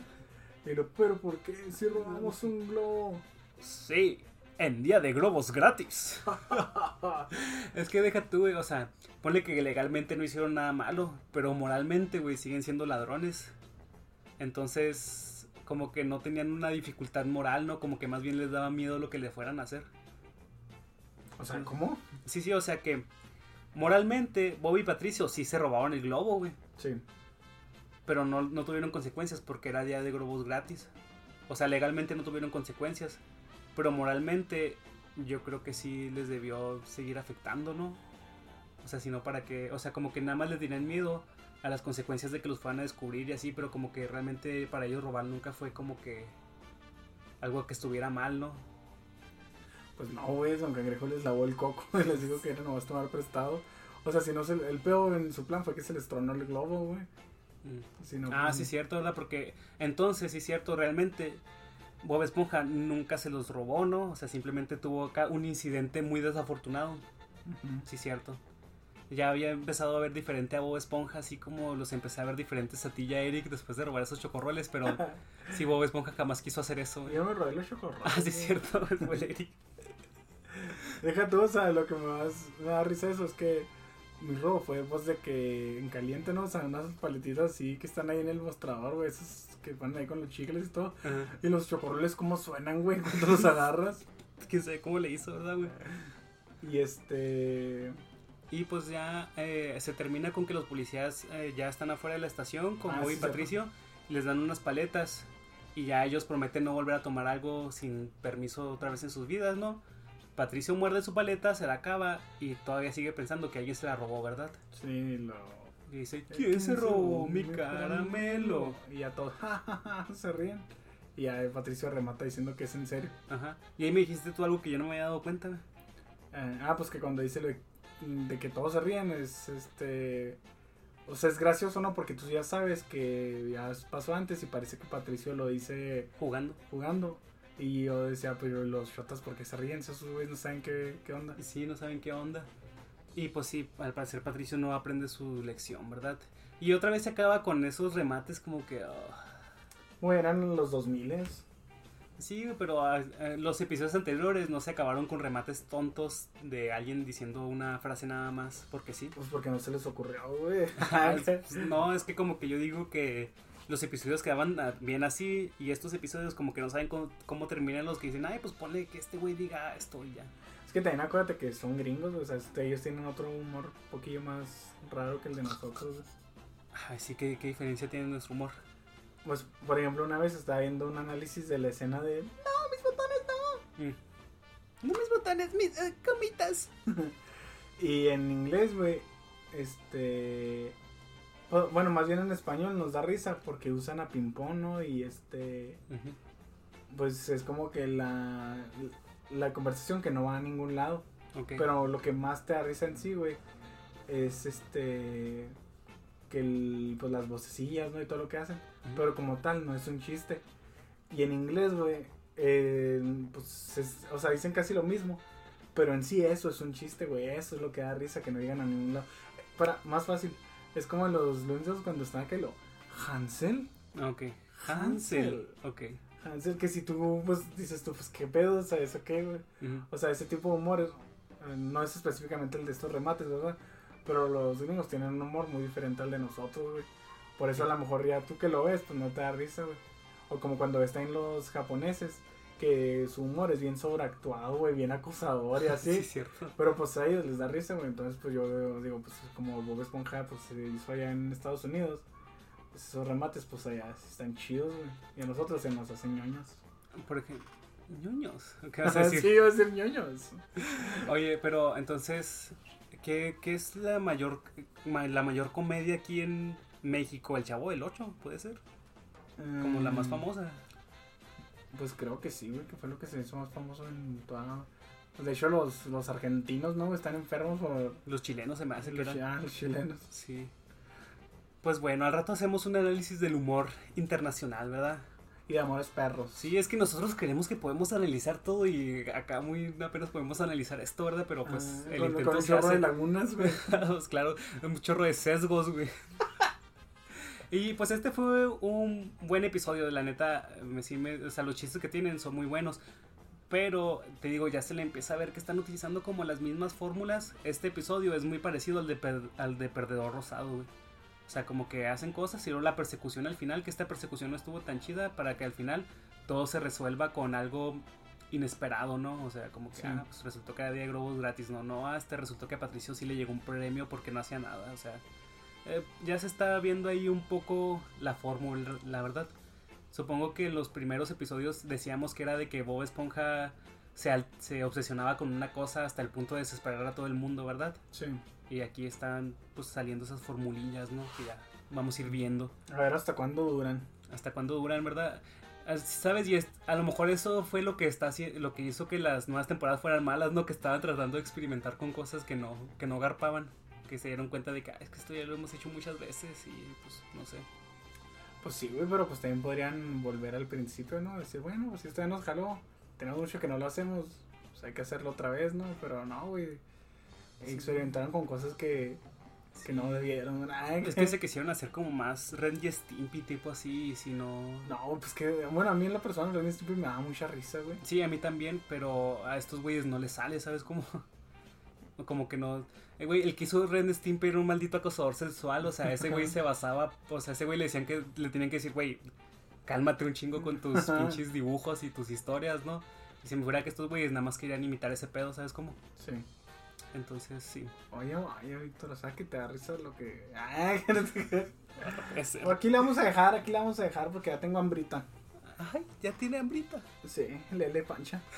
S1: Y lo, pero ¿por qué si robamos un globo?
S2: Sí, en día de globos gratis. es que deja tú, güey, o sea, ponle que legalmente no hicieron nada malo, pero moralmente, güey, siguen siendo ladrones. Entonces, como que no tenían una dificultad moral, ¿no? Como que más bien les daba miedo lo que le fueran a hacer.
S1: O sea, ¿cómo?
S2: Sí, sí, o sea que moralmente Bobby y Patricio sí se robaron el globo, güey.
S1: Sí.
S2: Pero no, no tuvieron consecuencias porque era día de globos gratis. O sea, legalmente no tuvieron consecuencias. Pero moralmente yo creo que sí les debió seguir afectando, ¿no? O sea, sino para que, o sea, como que nada más les tenían miedo a las consecuencias de que los fueran a descubrir y así, pero como que realmente para ellos robar nunca fue como que algo que estuviera mal, ¿no?
S1: Pues no, güey, Don Cangrejo les lavó el coco y les dijo que era nomás tomar prestado. O sea, si no se, el peor en su plan fue que se les tronó el globo, güey.
S2: Mm.
S1: Si no,
S2: Ah,
S1: pues,
S2: sí, cierto, ¿verdad? Porque entonces, sí, cierto, realmente Bob Esponja nunca se los robó, ¿no? O sea, simplemente tuvo acá un incidente muy desafortunado. Sí, cierto. Ya había empezado a ver diferente a Bob Esponja, así como los empecé a ver diferentes a ti y a Eric después de robar esos chocorroles, pero sí, Bob Esponja jamás quiso hacer eso.
S1: Yo me robé los chocorroles.
S2: Ah, sí, es cierto, el Eric.
S1: Deja tú, o sea, lo que más, me da risa eso es que mi robo fue pues de que en caliente, ¿no? O sea, unas paletitas así que están ahí en el mostrador, güey, esos que van ahí con los chicles y todo.
S2: Ajá.
S1: Y los chocorroles cómo suenan, güey, cuando los agarras.
S2: Quién sabe cómo le hizo, ¿verdad, güey?
S1: Y este...
S2: Y pues ya eh, se termina con que los policías eh, ya están afuera de la estación con
S1: Ah,
S2: y
S1: sí,
S2: Patricio. Les dan unas paletas y ya ellos prometen no volver a tomar algo sin permiso otra vez en sus vidas, ¿no? Patricio muerde su paleta, se la acaba y todavía sigue pensando que alguien se la robó, ¿verdad?
S1: Sí, lo...
S2: Y dice, ¿quién se robó mi caramelo?
S1: Y ya todos se ríen. Y ya Patricio remata diciendo que es en serio.
S2: Ajá. Y ahí me dijiste tú algo que yo no me había dado cuenta.
S1: Eh, ah, pues que cuando dice lo de, de que todos se ríen es este... O sea, es gracioso, ¿no? Porque tú ya sabes que ya pasó antes y parece que Patricio lo dice
S2: Jugando.
S1: jugando. Y yo decía, pero los shotas, ¿por qué se ríen? Esos güeyes no saben qué, qué onda?
S2: Sí, no saben qué onda. Y pues sí, al parecer Patricio no aprende su lección, ¿verdad? Y otra vez se acaba con esos remates como que... ah,
S1: Güey, eran los 2000
S2: Sí, pero eh, los episodios anteriores no se acabaron con remates tontos de alguien diciendo una frase nada más, porque sí.
S1: Pues porque no se les ocurrió, güey.
S2: Es- pues, no, es que como que yo digo que los episodios quedaban bien así y estos episodios como que no saben cómo, cómo terminan los que dicen, ay, pues ponle que este güey diga esto y ya.
S1: Es que también acuérdate que son gringos, o sea, este, ellos tienen otro humor un poquillo más raro que el de nosotros.
S2: Ay, sí, ¿qué, qué diferencia tiene nuestro humor?
S1: Pues, por ejemplo, una vez estaba viendo un análisis de la escena de... No, mis botones no.
S2: Mm. No mis botones, mis eh, comitas.
S1: Y en inglés, güey, este... Bueno, más bien en español nos da risa porque usan a ping-pong, ¿no? Y este... Pues es como que la... La conversación que no va a ningún lado.
S2: Ok.
S1: Pero lo que más te da risa en sí, güey, es este... Que el, pues las vocecillas, ¿no? Y todo lo que hacen. Pero como tal, no es un chiste. Y en inglés, güey, eh, pues, es- o sea, dicen casi lo mismo. Pero en sí eso es un chiste, güey. Eso es lo que da risa, que no digan a ningún lado. Para, más fácil, es como los lunes cuando están que lo... Hansel.
S2: Ok. Hansel. Ok.
S1: Hansel, que si tú, pues, dices tú, pues, ¿qué pedo? O sea, ¿eso qué, güey? O sea, ese tipo de humor eh, no es específicamente el de estos remates, ¿verdad? Pero los gringos tienen un humor muy diferente al de nosotros, güey. Por eso a lo mejor ya tú que lo ves, pues no te da risa, güey. O como cuando están los japoneses, que su humor es bien sobreactuado, güey, bien acosador y
S2: Sí,
S1: así.
S2: es cierto.
S1: Pero pues a ellos les da risa, güey. Entonces, pues yo digo, pues como Bob Esponja, pues se hizo allá en Estados Unidos. Pues esos remates, pues allá sí están chidos, güey. Y a nosotros se nos hacen ñoños.
S2: Por ejemplo, ñoños. ¿Qué vas a
S1: sí,
S2: decir?
S1: iba a ser ñoños.
S2: Oye, pero entonces, ¿qué, qué es la mayor, ma- la mayor comedia aquí en México? ¿El Chavo del 8? ¿Puede ser? Como la más
S1: Mm,
S2: famosa.
S1: Pues creo que sí, güey, que fue lo que se hizo más famoso en toda... pues, de hecho, los, los argentinos, ¿no? Están enfermos por
S2: Los chilenos se me hace que
S1: los,
S2: eran.
S1: ah, los chilenos.
S2: Sí. Pues bueno, al rato hacemos un análisis del humor internacional, ¿verdad?
S1: Y de amores perros.
S2: Sí, es que nosotros creemos que podemos analizar todo y acá muy apenas podemos analizar esto, ¿verdad? Pero pues
S1: Ah,
S2: el
S1: con,
S2: intento
S1: con un
S2: se
S1: chorro
S2: hace.
S1: de lagunas, güey.
S2: Claro, un chorro de sesgos, güey. Y pues este fue un buen episodio, la neta, me, sí me- o sea, los chistes que tienen son muy buenos. Pero te digo, ya se le empieza a ver que están utilizando como las mismas fórmulas. Este episodio es muy parecido al de, per- al de Perdedor Rosado, güey. O sea, como que hacen cosas y luego la persecución al final, que esta persecución no estuvo tan chida para que al final todo se resuelva con algo inesperado, ¿no? O sea, como que
S1: Sí.
S2: ah, pues resultó que había globos gratis, ¿no? No, a este resultó que a Patricio sí le llegó un premio porque no hacía nada, o sea, eh, ya se está viendo ahí un poco la fórmula, la verdad. Supongo que en los primeros episodios decíamos que era de que Bob Esponja se, se obsesionaba con una cosa hasta el punto de desesperar a todo el mundo, ¿verdad?
S1: Sí.
S2: Y aquí están pues saliendo esas formulillas, ¿no? Que ya vamos a ir viendo
S1: A ver hasta cuándo duran.
S2: hasta cuándo duran, ¿verdad? Ah, ¿Sabes? Y a lo mejor eso fue lo que está lo que hizo que las nuevas temporadas fueran malas, ¿no? Que estaban tratando de experimentar con cosas que no, que no garpaban. Que se dieron cuenta de que "Ah, es que esto ya lo hemos hecho muchas veces y pues no sé.
S1: Pues sí, güey, pero pues también podrían volver al principio, ¿no? Decir, bueno, pues si esto ya nos jaló, tenemos mucho que no lo hacemos, pues hay que hacerlo otra vez, ¿no? Pero no, güey.
S2: Sí.
S1: Experimentaron con cosas que, que no debieron. Ay,
S2: Es que se quisieron hacer como más Ren y Stimpy, tipo así, si no...
S1: No, pues que, bueno, a mí en la persona Ren y Stimpy me da mucha risa, güey.
S2: Sí, a mí también, pero a estos güeyes no les sale, ¿sabes cómo? Como que no... Eh, güey, el que hizo Ren Stimpy era un maldito acosador sexual, o sea, ese güey se basaba... O sea, ese güey le decían que le tenían que decir, güey, cálmate un chingo con tus pinches dibujos y tus historias, ¿no? Y se me fuera que estos güeyes nada más querían imitar ese pedo, ¿sabes cómo?
S1: Sí.
S2: Entonces, sí.
S1: Oye, oye, Víctor, o sea, que te da risa lo que... Ay, que no te-
S2: Ese-
S1: Aquí le vamos a dejar, aquí le vamos a dejar porque ya tengo hambrita.
S2: Ay, ya tiene hambrita.
S1: Sí, lele pancha.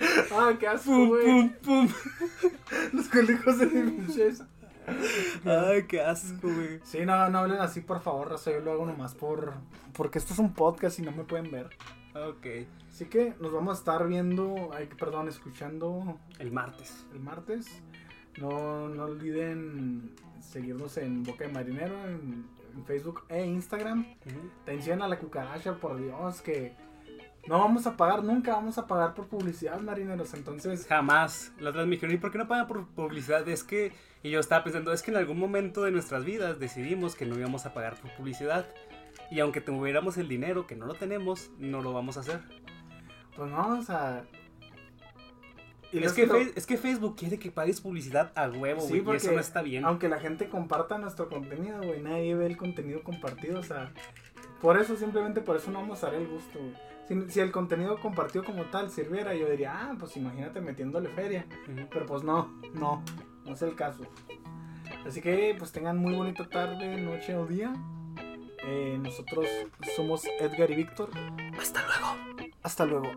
S1: Ay, qué asco,
S2: pum,
S1: güey.
S2: pum, pum.
S1: Los conejos de mi pinches.
S2: Ay, qué asco, güey.
S1: Sí, no, no hablen así, por favor, Raza. Yo lo hago nomás por. Porque esto es un podcast y no me pueden ver.
S2: Ok.
S1: Así que nos vamos a estar viendo, ay, perdón, escuchando
S2: El martes.
S1: el martes. No, no olviden seguirnos en Boca de Marinero, en, en Facebook e Instagram.
S2: Ujú.
S1: Atención a la cucaracha, por Dios, que no vamos a pagar nunca, vamos a pagar por publicidad, marineros. Entonces,
S2: Jamás. La otra vez me dijeron, ¿y por qué no pagan por publicidad? Es que, y yo estaba pensando, es que en algún momento de nuestras vidas decidimos que no íbamos a pagar por publicidad. Y aunque tuviéramos el dinero, que no lo tenemos, no lo vamos a hacer.
S1: pues no, o sea. y
S2: es, que
S1: lo-
S2: es que Facebook quiere que pagues publicidad a huevo,
S1: Sí,
S2: güey. y
S1: porque
S2: eso no está bien.
S1: Aunque la gente comparta nuestro contenido, güey, nadie ve el contenido compartido, o sea, por eso, simplemente por eso no vamos a dar el gusto, güey. Si, si el contenido compartido como tal sirviera, yo diría, ah, pues imagínate metiéndole feria. Pero pues no, no, no es el caso. Así que pues tengan muy bonita tarde, noche o día. Eh, nosotros somos Edgar y Víctor.
S2: Hasta luego.
S1: Hasta luego.